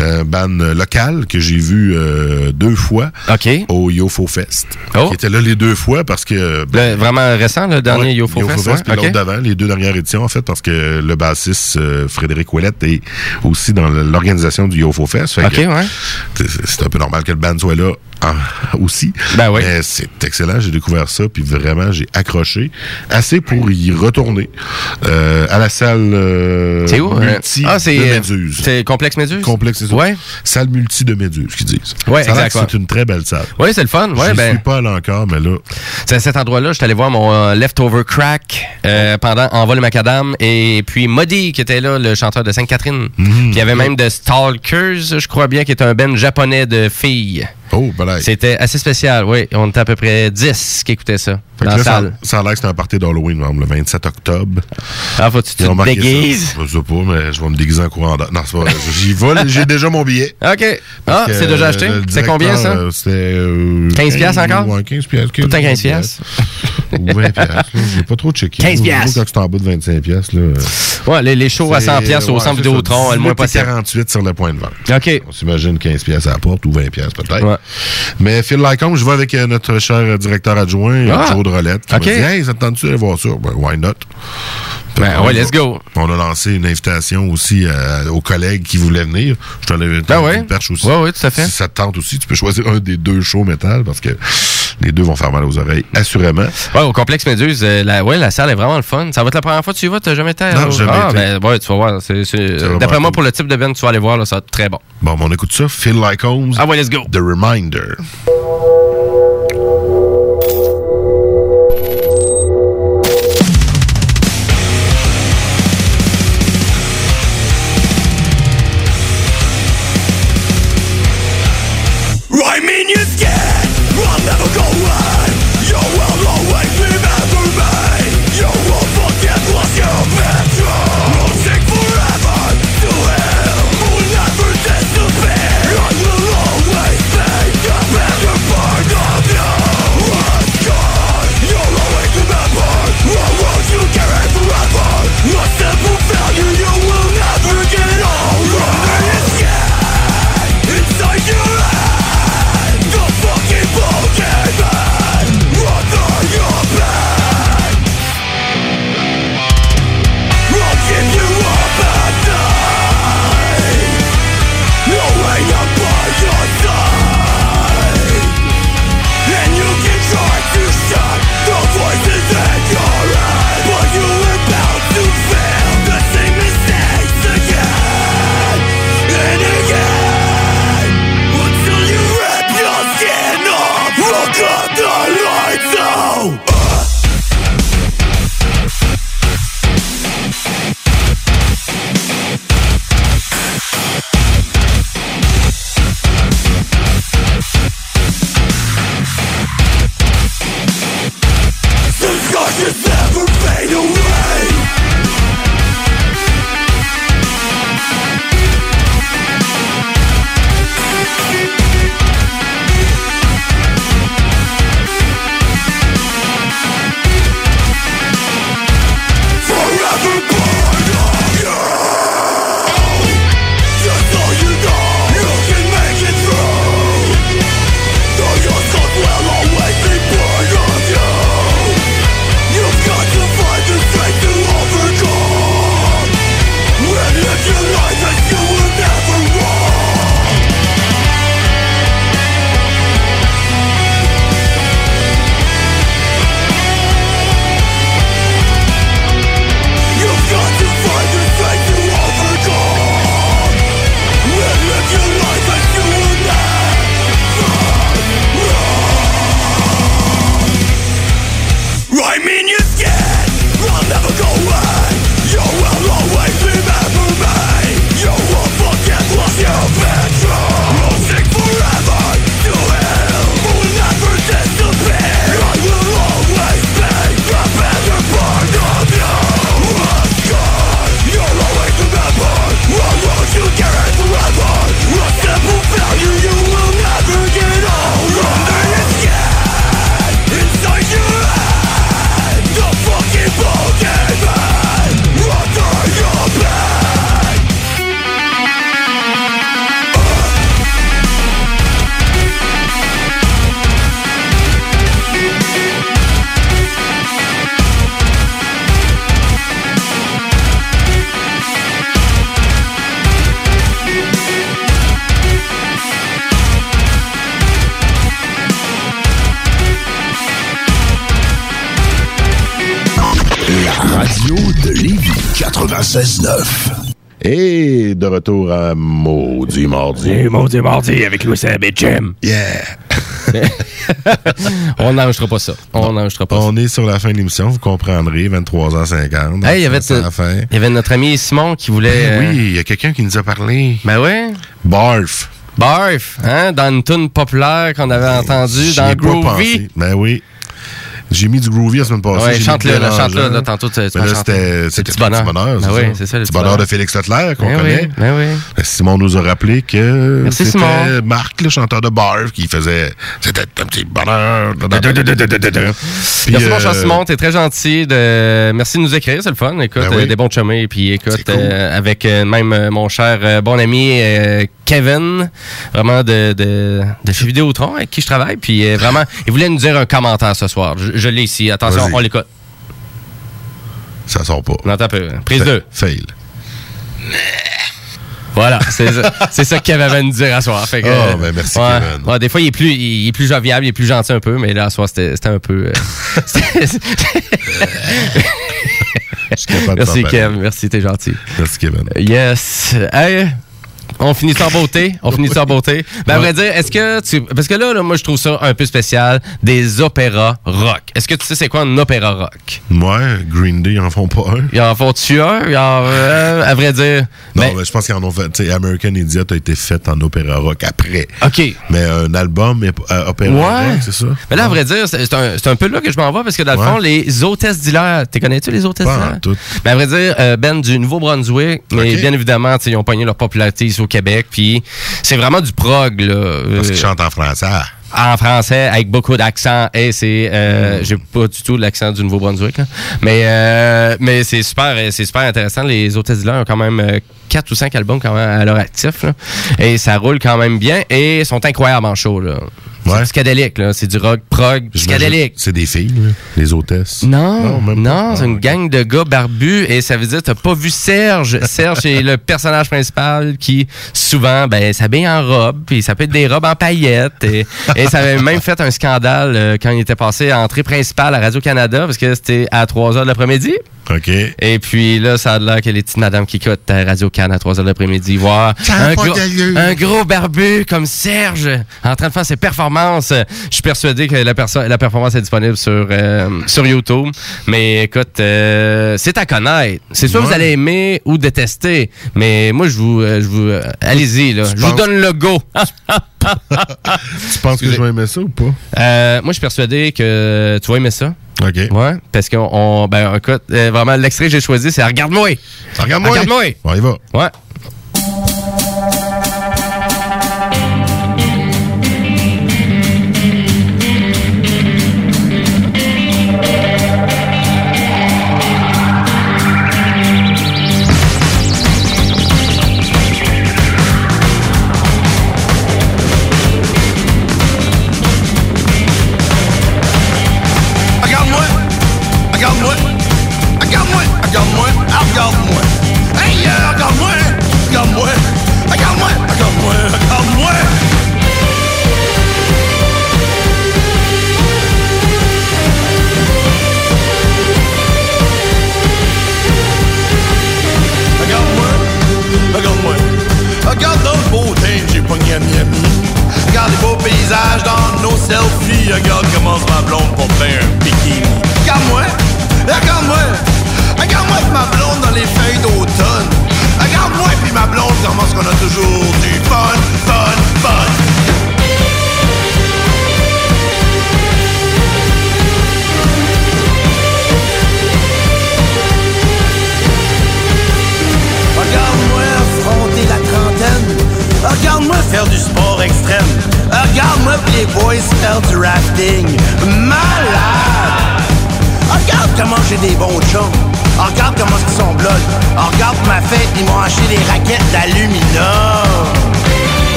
euh, band local que j'ai vu euh, deux fois au YoFo Fest. Oh. Qui était là les deux fois parce que... ben, Le- vraiment récent, le dernier Ouais, YoFo Fest. ouais? D'avant, les deux dernières éditions, en fait, parce que le bassiste euh, Frédéric Ouellette est aussi dans l'organisation du YoFo Fest. Fait ouais. C'est un peu normal que le band soit là en- aussi. Ben oui. C'est excellent, j'ai découvert ça, puis vraiment, j'ai accroché. Assez pour y retourner euh, à la salle euh, C'est où? euh? multi Ah, c'est de Méduse. C'est Complexe Méduse? Complexe, ça. Ouais. Salle multi de Méduse, qu'ils disent. Ouais, Ça a l'air exact, que ouais. C'est une très belle salle. Oui, c'est le fun. Ouais, Je ben, suis pas allé encore, mais là... C'est à cet endroit-là, je suis allé voir mon Leftover Crack pendant Envol le Macadam et puis Modi qui était là, le chanteur de Sainte-Catherine. Puis il y avait même de Stalkers, je crois bien, qui est un band japonais de filles. Oh, balai. C'était assez spécial, oui. On était à peu près 10 qui écoutaient ça Fait dans la là, salle. ça a l'air que c'est un party d'Halloween, le 27 octobre. Ah, faut-tu te déguises? ça. Je sais pas, mais je vais me déguiser en courant. Non, c'est pas. J'y vais, j'ai déjà mon billet. OK. Parce Ah, c'est déjà acheté? euh, C'est combien, ça? euh, C'était... euh, 15 piastres encore? Ouais, 15 piastres. Tout à 15 piastres. Ou 20 piastres. J'ai pas trop checké. 15 Moi, piastres. Quand c'est en bas de 25 piastres, là... euh, Ouais, les, les shows à 100 c'est- pièces au centre Vidéotron, le moins 18 et possible. 48 sur le point de vente. OK. On s'imagine 15 pièces à la porte ou 20 pièces peut-être. Ouais. Mais Phil Lycombe, je vais avec euh, notre cher euh, directeur adjoint, Ah. Joe Drolette, qui OK. m'a dit « Hey, ça te tente-tu d'aller voir ça? » Ben, why not? Ben, qu'on ouais, let's go. On a lancé une invitation aussi euh, aux collègues qui voulaient venir. Je t'en avais Ben ouais. une perche aussi. Ouais, ouais, tout à fait. Si ça te tente aussi, tu peux choisir un des deux shows métal parce que les deux vont faire mal aux oreilles, assurément. Ouais, au complexe Méduse, euh, la, ouais, la salle est vraiment le fun. Ça va être la première fois que tu y vas, t'as jamais été? Non, jamais ah, été. ben, ouais, tu vas voir. D'après moi, cool. pour le type de band que tu vas aller voir, là, ça va être très bon. Bon, ben, on écoute ça. Phil Lycombe. Ah ouais, let's go. The Reminder. De retour à Maudit Mardi. Et Maudit Mardi avec Louis Seb et Jim. Yeah! On n'enregistrera pas ça. On n'enregistrera pas ça. On est sur la fin de l'émission, vous comprendrez, 23h50. Hey, il y avait, C'est la fin. il y avait notre ami Simon qui voulait. Ben euh, Oui, il y a quelqu'un qui nous a parlé. Ben ouais. Barf. Barf, hein, dans une tune populaire qu'on avait entendue J'y dans pas Groovy. pensé. Ben oui. J'ai mis du Groovy la semaine passée. Ouais, chante-le, chante-le, là, tantôt, tu- vas chanter. c'était Le bonheur. bonheur. Ben oui, c'est ça, le petit bonheur de. Félix Leclerc, qu'on Ben connaît. oui, ben oui. Simon nous a rappelé que Merci, c'était. Marc, le chanteur de Barf, qui faisait. C'était un petit bonheur. Puis, Merci, mon euh, cher Simon, t'es très gentil. De... Merci de nous écrire, c'est le fun. Écoute, Ben oui. euh, des bons chumés. Puis écoute, euh, avec euh, même euh, mon cher euh, bon ami euh, Kevin, vraiment de, de, de chez Vidéotron, avec qui je travaille. Puis euh, vraiment, il voulait nous dire un commentaire ce soir. Je, je l'ai ici. Attention, on l'écoute. Ça sort pas. Non, t'as peu. Prise Fa- 2. Fail. Voilà, c'est ça, ça que Kevin avait à nous dire à soir. Fait que, euh, ben, merci, ouais, Kevin. ouais, des fois, il est, plus, il est plus jovial, il est plus gentil un peu, mais là, à soir, c'était un peu... euh, merci, t'en Kev. parler. Merci, t'es gentil. Merci, Kevin. Yes. Hey, on finit ça en beauté. On finit ça en beauté. Ben, à vrai dire, est-ce que tu. Parce que là, là, moi, je trouve ça un peu spécial. Des opéras rock. Est-ce que tu sais c'est quoi un opéra rock? Moi, Green Day, ils en font pas un. Ils en font-tu un? Ils en- euh, à vrai dire. Non, ben, mais je pense qu'ils en ont fait. Tu sais, American Idiot a été fait en opéra rock après. OK. Mais un album euh, opéra Ouais. rock, c'est ça? Mais là, à vrai dire, c'est c'est un, c'est un peu là que je m'en vais parce que dans le Ouais. fond, les hôtesses d'hilaire, t'es connais-tu les hôtesses Pas d'hilaire? tout. Mais à vrai dire, euh, Ben du Nouveau-Brunswick, mais Ok. bien évidemment, tu sais, ils ont pogné leur popularité ici au Québec, puis c'est vraiment du prog, là. Parce Euh, qu'ils chantent en français. en français avec beaucoup d'accent et c'est euh, j'ai pas du tout l'accent du Nouveau-Brunswick mais euh, mais c'est super c'est super intéressant les hôtesses d'hilaire ont quand même quatre ou cinq albums quand même à leur actif là. et ça roule quand même bien et sont incroyablement chauds là c'est psychédélique là c'est du rock prog psychédélique C'est des filles, là, les hôtesses. non, non, c'est une gang de gars barbus et ça veut dire que t'as pas vu Serge. Serge est le personnage principal qui souvent ben s'habille en robe puis ça peut être des robes en paillettes et, et ça avait même fait un scandale euh, quand il était passé à entrée principale à Radio Canada parce que c'était à 3 heures de l'après-midi. OK. Et puis là, ça a l'air que les petites madames qui écoutent à Radio Can à 3 heures de l'après-midi voir gros, un gros barbu comme Serge en train de faire ses performances. Je suis persuadé que la, performance est disponible sur, euh, sur YouTube. Mais écoute, euh, c'est à connaître. C'est soit Ouais. vous allez aimer ou détester. Mais moi, je vous... euh, je vous euh, Allez-y, là. Je vous donne le go. Tu penses que je vais aimer ça ou pas? Euh, moi, je suis persuadé que tu vas aimer ça. OK. Ouais, parce qu'on... on- Ben, écoute, euh, vraiment, l'extrait que j'ai choisi, c'est « Regarde-moi ». Regarde-moi. Regarde-moi. On y va. Ouais.